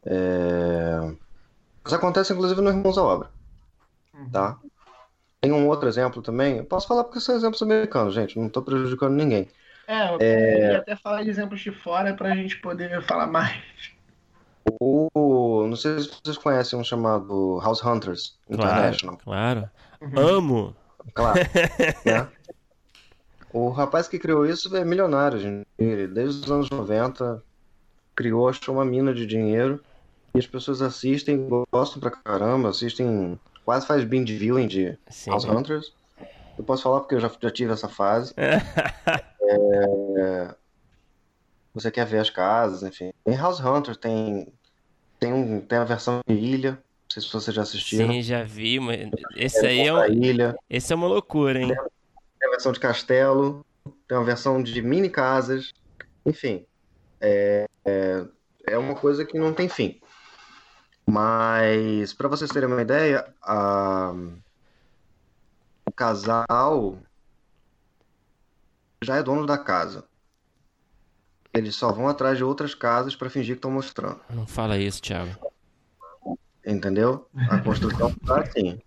É... Isso acontece inclusive no Irmãos à Obra. Uhum. Tá? Tem um outro exemplo também. Eu posso falar porque são exemplos americanos, gente. Não estou prejudicando ninguém. É, eu é... até falar de exemplos de fora para a gente poder falar mais. O, não sei se vocês conhecem um chamado House Hunters International. Claro. claro. Uhum. Amo. Claro. né? O rapaz que criou isso é milionário, gente. Ele, desde os anos 90, criou, achou uma mina de dinheiro. E as pessoas assistem, gostam pra caramba, assistem, quase faz binge viewing de Sim. House Hunters. Eu posso falar porque eu já, já tive essa fase. é... Você quer ver as casas, enfim. Tem House Hunter, tem, tem, um, tem a versão de Ilha. Não sei se você já assistiu. Sim, já vi, mas esse aí é, um... ilha. Esse é uma loucura, hein? Tem a versão de castelo, tem uma versão de mini casas. Enfim, é, é, é uma coisa que não tem fim. Mas, para vocês terem uma ideia, a... o casal já é dono da casa. Eles só vão atrás de outras casas para fingir que estão mostrando. Não fala isso, Thiago. Entendeu? A construção tá assim.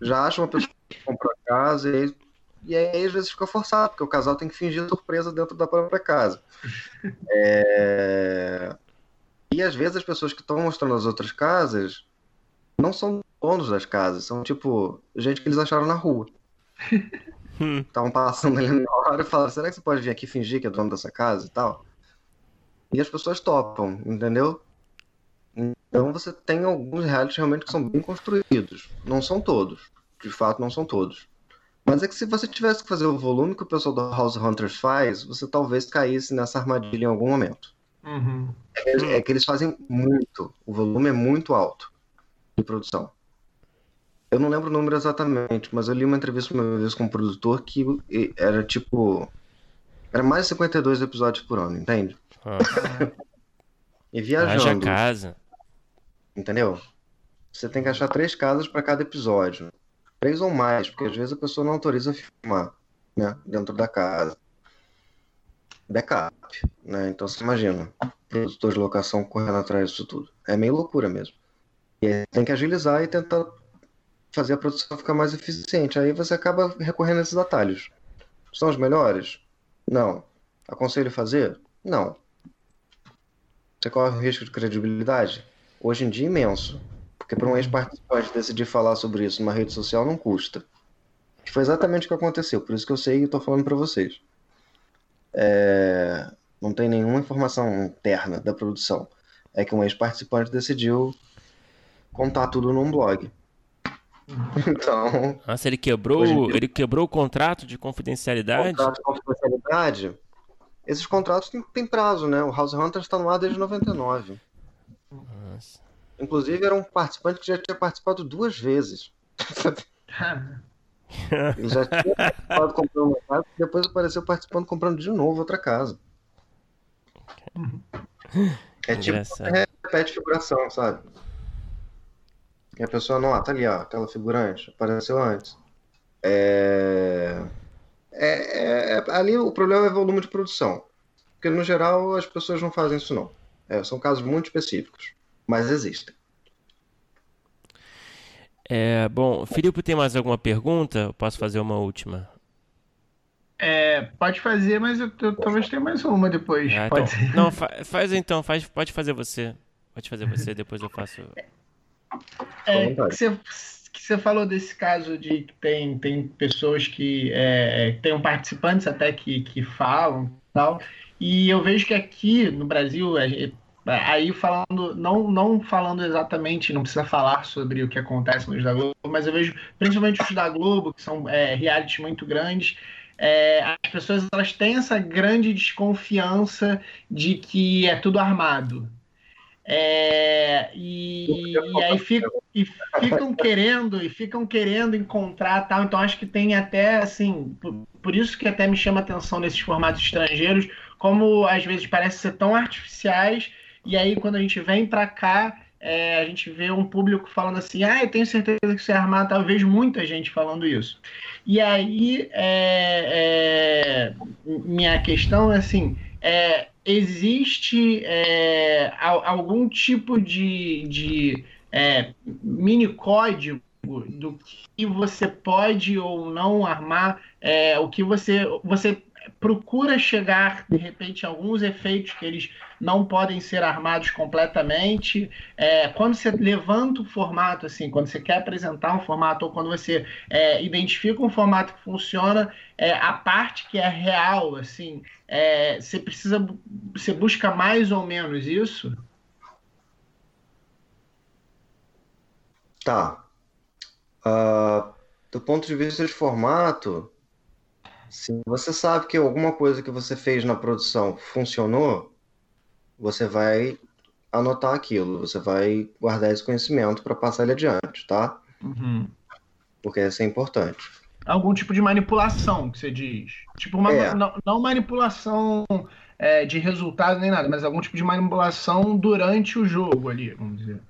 Já acha uma pessoa que comprou a casa e, e aí às vezes fica forçado, porque o casal tem que fingir surpresa dentro da própria casa. É... E às vezes as pessoas que estão mostrando as outras casas não são donos das casas, são tipo gente que eles acharam na rua. Estavam passando ali na hora e falaram: será que você pode vir aqui fingir que é dono dessa casa e tal? E as pessoas topam, entendeu? Então você tem alguns realities realmente que são bem construídos. Não são todos. De fato, não são todos. Mas é que se você tivesse que fazer o volume que o pessoal do House Hunters faz, você talvez caísse nessa armadilha em algum momento. Uhum. É, é, que eles fazem muito. O volume é muito alto de produção. Eu não lembro o número exatamente, mas eu li uma entrevista uma vez com um produtor que era tipo. Era mais de 52 episódios por ano, entende? Ah. e viajando. Haja casa. Entendeu? Você tem que achar três casas para cada episódio. Três ou mais, porque às vezes a pessoa não autoriza a filmar, né? Dentro da casa backup, né? Então você imagina, produtor de locação correndo atrás disso tudo. É meio loucura mesmo. E aí tem que agilizar e tentar fazer a produção ficar mais eficiente. Aí você acaba recorrendo a esses atalhos. São os melhores? Não. Aconselho fazer? Não. Você corre um risco de credibilidade? Hoje em dia imenso. Porque para um ex-participante decidir falar sobre isso numa rede social não custa. Foi exatamente o que aconteceu. Por isso que eu sei e estou falando para vocês é, não tem nenhuma informação interna da produção. É que um ex-participante decidiu contar tudo num blog. Então. Nossa, ele quebrou, dia, ele quebrou o contrato de confidencialidade? Contrato de confidencialidade. Esses contratos têm, têm prazo, né? O House Hunter está no ar desde 99. Nossa. Inclusive, era um participante que já tinha participado duas vezes. Ele já tinha participado comprando uma casa, depois apareceu participando comprando de novo outra casa. É tipo repete figuração, sabe? E a pessoa nota ali, ó, aquela figurante, apareceu antes. É... É, é, é, ali o problema é volume de produção. Porque no geral as pessoas não fazem isso não. É, são casos muito específicos, mas existem. É, bom, Filipe tem mais alguma pergunta? Eu posso fazer uma última? É, pode fazer, mas eu, eu talvez tenha mais uma depois. Ah, então, não, fa faz então, faz, pode fazer você. Pode fazer você, depois eu faço. É, que você, que você falou desse caso de que tem, tem pessoas que é, tem participantes até que, que falam tal. E eu vejo que aqui no Brasil, Aí falando, não, não falando exatamente, não precisa falar sobre o que acontece nos da Globo, mas eu vejo principalmente os da Globo, que são é, realities muito grandes, é, as pessoas elas têm essa grande desconfiança de que é tudo armado. É, e, e, aí ficam, e ficam querendo e ficam querendo encontrar tal. Então acho que tem até assim, por, por isso que até me chama atenção nesses formatos estrangeiros, como às vezes parecem ser tão artificiais e aí, quando a gente vem para cá, é, a gente vê um público falando assim: ah, eu tenho certeza que você é armado. Vejo muita gente falando isso. E aí, é, é, minha questão é assim: é, existe é, algum tipo de, de é, mini código do que você pode ou não armar, o que você, você procura chegar, de repente, a alguns efeitos que eles não podem ser armados completamente. É, quando você levanta o formato, assim, quando você quer apresentar um formato, ou quando você é, identifica um formato que funciona, é, a parte que é real, assim, é, você precisa, você busca mais ou menos isso? Tá. Uh, do ponto de vista de formato, se você sabe que alguma coisa que você fez na produção funcionou, você vai anotar aquilo, você vai guardar esse conhecimento para passar ele adiante, tá? Uhum. Porque isso é importante. Algum tipo de manipulação que você diz. Tipo, uma, é. não, não, manipulação é, de resultado nem nada, mas algum tipo de manipulação durante o jogo ali, vamos dizer.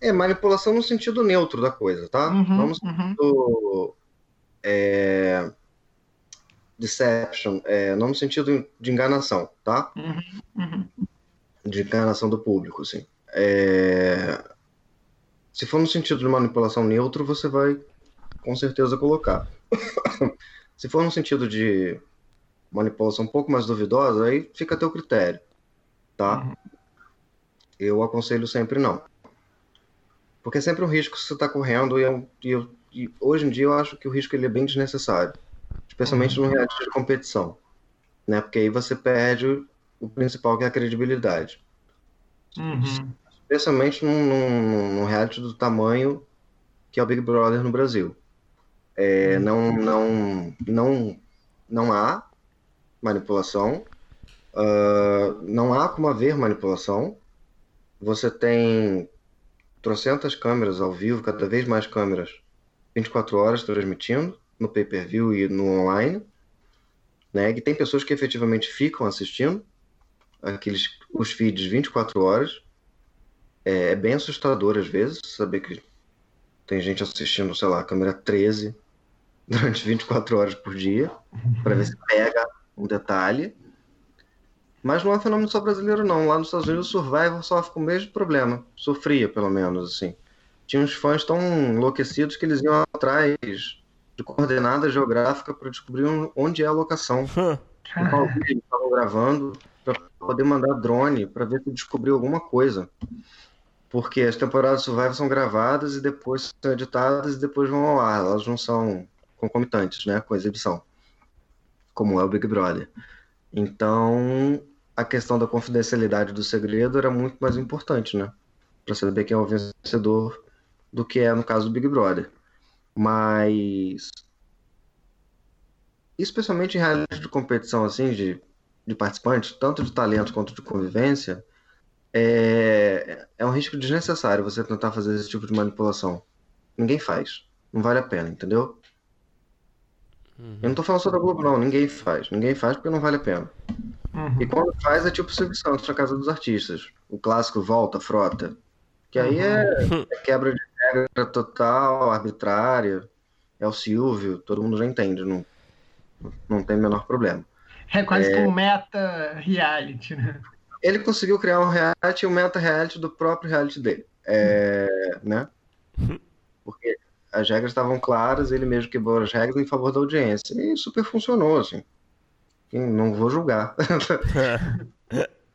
É, manipulação no sentido neutro da coisa, tá? Uhum, Vamos uhum. é, deception, é, não no sentido de enganação, tá? Uhum, uhum. De enganação do público, assim. É, se for no sentido de manipulação neutro, você vai com certeza colocar. se for no sentido de manipulação um pouco mais duvidosa, aí fica a teu critério, tá? Uhum. Eu aconselho sempre não. Porque é sempre um risco que você está correndo e, eu, e, eu, e, hoje em dia eu acho que o risco ele é bem desnecessário, especialmente no reality de competição, né? Porque aí você perde o principal que é a credibilidade. Uhum. Especialmente num, num, num, reality do tamanho que é o Big Brother no Brasil. É, uhum. não, não, não, não há manipulação, uh, não há como haver manipulação. Você tem trocentas câmeras ao vivo, cada vez mais câmeras, 24 horas transmitindo no pay-per-view e no online, né? E tem pessoas que efetivamente ficam assistindo aqueles os feeds 24 horas. É, é bem assustador às vezes saber que tem gente assistindo, sei lá, câmera 13 durante 24 horas por dia, para ver se pega um detalhe. Mas não é um fenômeno só brasileiro, não. Lá nos Estados Unidos, o Survivor sofre com o mesmo problema. Sofria, pelo menos, assim. Tinha uns fãs tão enlouquecidos que eles iam atrás de coordenada geográfica para descobrir onde é a locação. eles estavam gravando para poder mandar drone para ver se descobriu alguma coisa. Porque as temporadas Survivor são gravadas e depois são editadas e depois vão ao ar. Elas não são concomitantes, né, com a exibição. Como é o Big Brother. Então, a questão da confidencialidade do segredo era muito mais importante, né? Para saber quem é o vencedor do que é no caso do Big Brother. Mas especialmente em realidade de competição assim de, de participantes, tanto de talento quanto de convivência, é, é um risco desnecessário você tentar fazer esse tipo de manipulação. Ninguém faz. Não vale a pena, entendeu? Uhum. Eu não tô falando só da Globo, não. Ninguém faz. Ninguém faz porque não vale a pena. Uhum. E quando faz é tipo Silvio Santos na Casa dos Artistas. O clássico volta, frota. Que aí é, Uhum. é quebra de regra total, arbitrária. É o Silvio, todo mundo já entende. Não, não tem o menor problema. É quase que um meta reality, né? Ele conseguiu criar um reality, um meta-reality do próprio reality dele. É, né? Porque as regras estavam claras, ele mesmo quebrou as regras em favor da audiência. E super funcionou, assim. Não vou julgar.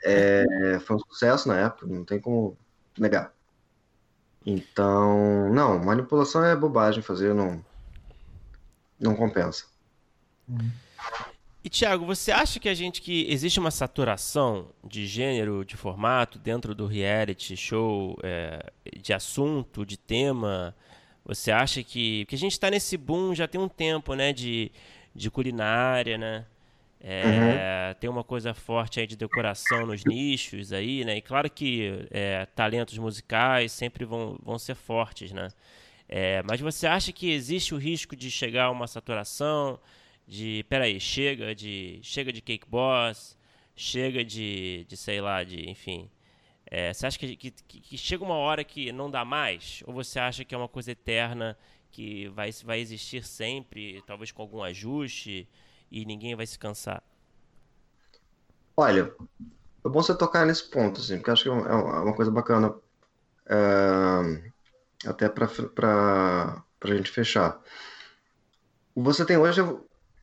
É, foi um sucesso na época, não tem como negar. Então, não, manipulação é bobagem fazer, não, não compensa. E Thiago, você acha que a gente que existe uma saturação de gênero, de formato dentro do reality show, é, de assunto, de tema? Você acha que que a gente está nesse boom já tem um tempo, né, de, de culinária, né? É, Tem uma coisa forte aí de decoração nos nichos aí, né? E claro que é, talentos musicais sempre vão, vão ser fortes, né? É, mas você acha que existe o risco de chegar a uma saturação? De, peraí, chega de, chega de Cake Boss, chega de, de sei lá, de, enfim. É, você acha que, que, que chega uma hora que não dá mais? Ou você acha que é uma coisa eterna que vai, vai existir sempre, talvez com algum ajuste? E ninguém vai se cansar. Olha, é bom você tocar nesse ponto, assim, porque acho que é uma é uma coisa bacana, é, até para a gente fechar. Você tem hoje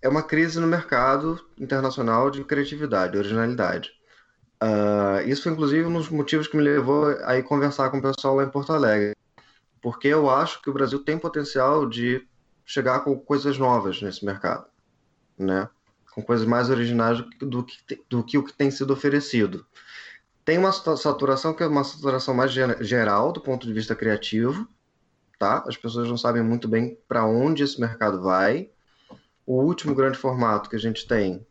é uma crise no mercado internacional de criatividade, originalidade. Uh, isso foi inclusive um dos motivos que me levou a ir conversar com o pessoal lá em Porto Alegre, porque eu acho que o Brasil tem potencial de chegar com coisas novas nesse mercado, né? Com coisas mais originais do que, do que o que tem sido oferecido. Tem uma saturação que é uma saturação mais geral do ponto de vista criativo, tá? As pessoas não sabem muito bem para onde esse mercado vai. O último grande formato que a gente tem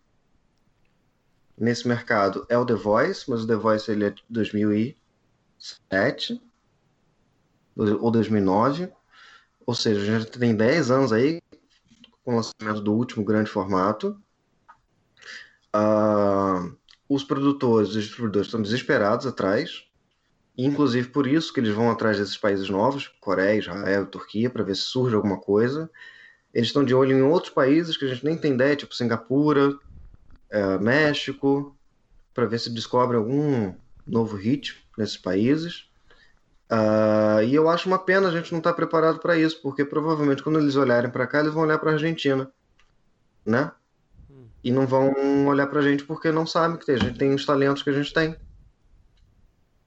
nesse mercado é o The Voice, mas o The Voice ele é de 2007 ou 2009, ou seja, a gente tem 10 anos aí com o lançamento do último grande formato. Uh, os produtores e distribuidores estão desesperados atrás, inclusive por isso que eles vão atrás desses países novos, Coreia, Israel, Turquia, para ver se surge alguma coisa. Eles estão de olho em outros países que a gente nem tem ideia, tipo Singapura, é, México, para ver se descobre algum novo hit nesses países. Uh, e eu acho uma pena a gente não estar tá preparado para isso, porque provavelmente quando eles olharem para cá, eles vão olhar para a Argentina, né? e não vão olhar pra gente porque não sabem que a gente tem os talentos que a gente tem.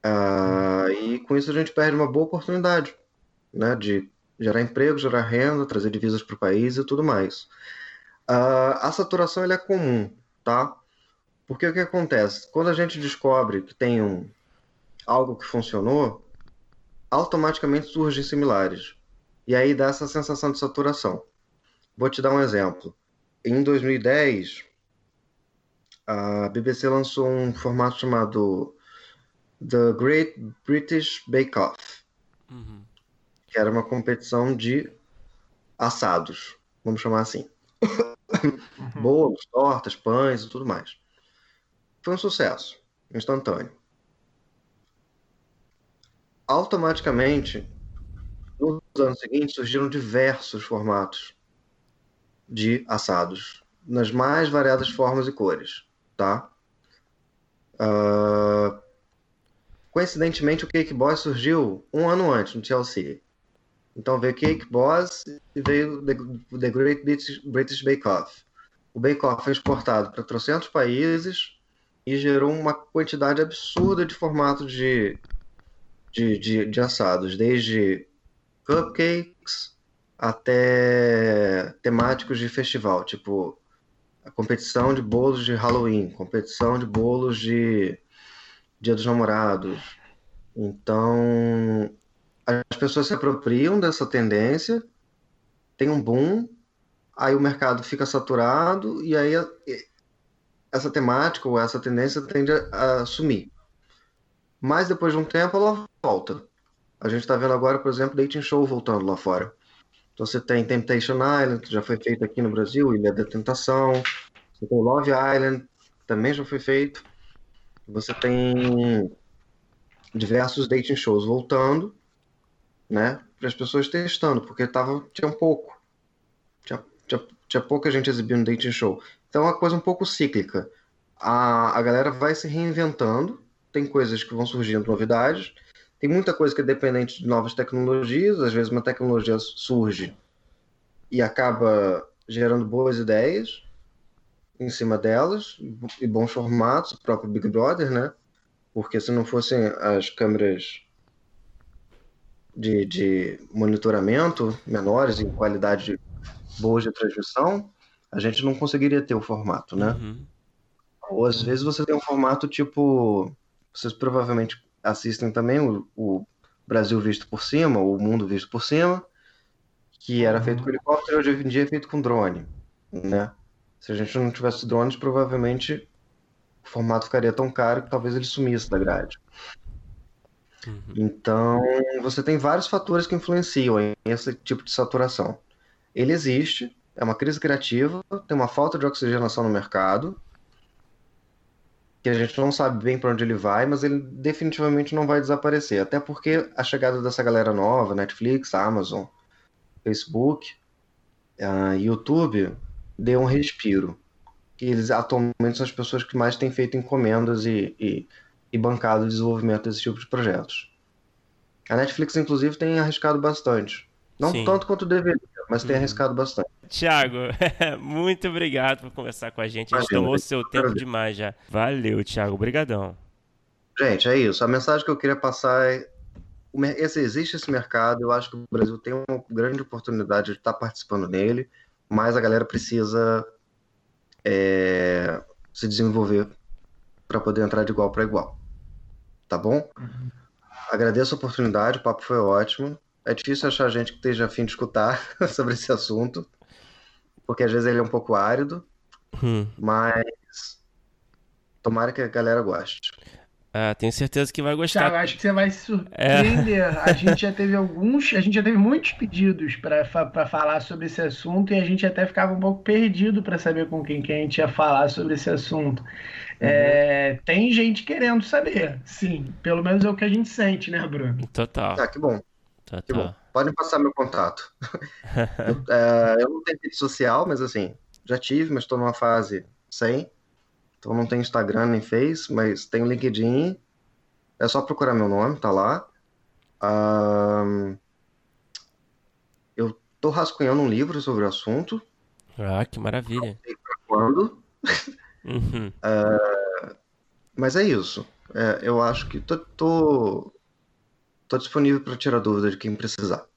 Uh, e com isso a gente perde uma boa oportunidade né, de gerar emprego, gerar renda, trazer divisas para o país e tudo mais. Uh, a saturação é comum, tá? Porque o que acontece? Quando a gente descobre que tem um, algo que funcionou, automaticamente surgem similares. E aí dá essa sensação de saturação. Vou te dar um exemplo em 2010, a BBC lançou um formato chamado The Great British Bake Off, uhum. que era uma competição de assados, vamos chamar assim. Uhum. Bolos, tortas, pães e tudo mais. Foi um sucesso instantâneo. Automaticamente, nos anos seguintes, surgiram diversos formatos de assados, nas mais variadas formas e cores, tá? Uh, coincidentemente, o Cake Boss surgiu um ano antes, no Chelsea. Então veio Cake Boss e veio The, The Great British, Bake Off. O Bake Off foi exportado para 300 países e gerou uma quantidade absurda de formatos de, de, de, de assados, desde cupcakes até temáticos de festival, tipo a competição de bolos de Halloween, competição de bolos de Dia dos Namorados. Então, as pessoas se apropriam dessa tendência, tem um boom, aí o mercado fica saturado e aí essa temática ou essa tendência tende a sumir. Mas depois de um tempo ela volta. A gente está vendo agora, por exemplo, dating show voltando lá fora. Então você tem Temptation Island, que já foi feito aqui no Brasil, Ilha da Tentação. Você tem Love Island, também já foi feito. Você tem diversos dating shows voltando, né? Para as pessoas testando, porque tava, tinha um pouco. Tinha, tinha, tinha pouca gente exibindo dating show. Então é uma coisa um pouco cíclica. A, a galera vai se reinventando, tem coisas que vão surgindo, novidades, tem muita coisa que é dependente de novas tecnologias, às vezes uma tecnologia surge e acaba gerando boas ideias em cima delas e bons formatos, o próprio Big Brother, né? Porque se não fossem as câmeras de, de monitoramento menores em qualidade boa de transmissão, a gente não conseguiria ter o formato, né? Uhum. Ou às vezes você tem um formato tipo. Vocês provavelmente assistem também o, o Brasil visto por cima, o mundo visto por cima, que era feito com helicóptero e hoje em dia é feito com drone, né? Se a gente não tivesse drones, provavelmente o formato ficaria tão caro que talvez ele sumisse da grade. Uhum. Então, você tem vários fatores que influenciam em esse tipo de saturação. Ele existe, é uma crise criativa, tem uma falta de oxigenação no mercado, que a gente não sabe bem para onde ele vai, mas ele definitivamente não vai desaparecer. Até porque a chegada dessa galera nova, Netflix, Amazon, Facebook, uh, YouTube, deu um respiro. E eles atualmente são as pessoas que mais têm feito encomendas e, e, e bancado o desenvolvimento desse tipo de projetos. A Netflix, inclusive, tem arriscado bastante. Não Sim. tanto quanto deveria, mas uhum. tem arriscado bastante. Tiago, muito obrigado por conversar com a gente. A gente Imagina, tomou seu tempo prazer. demais já. Valeu, Tiago. Obrigadão. Gente, é isso. A mensagem que eu queria passar é esse, existe esse mercado, eu acho que o Brasil tem uma grande oportunidade de estar participando nele, mas a galera precisa é, se desenvolver para poder entrar de igual para igual. Tá bom? Uhum. Agradeço a oportunidade, o papo foi ótimo. É difícil achar gente que esteja afim de escutar sobre esse assunto, porque às vezes ele é um pouco árido, hum. mas tomara que a galera goste. Ah, tenho certeza que vai gostar. Thiago, acho que você vai se surpreender. É. A gente já teve alguns, a gente já teve muitos pedidos para falar sobre esse assunto e a gente até ficava um pouco perdido para saber com quem que a gente ia falar sobre esse assunto. É, uhum. É, tem gente querendo saber, sim. Pelo menos é o que a gente sente, né, Bruno? Total. Ah, que bom. Total. Que bom. Podem passar meu contato. eu, é, eu não tenho rede social, mas assim, já tive, mas estou numa fase sem. Então não tem Instagram nem Face, mas tem o LinkedIn. É só procurar meu nome, tá lá. Um, eu tô rascunhando um livro sobre o assunto. Ah, que maravilha. Não sei pra quando. Uhum. Uh, mas é isso. É, eu acho que tô, tô, tô disponível para tirar dúvida de quem precisar.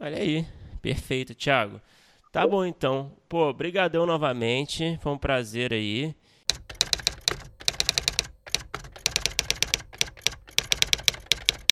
Olha aí, perfeito, Thiago. Tá bom então. Pô, brigadão novamente. Foi um prazer aí.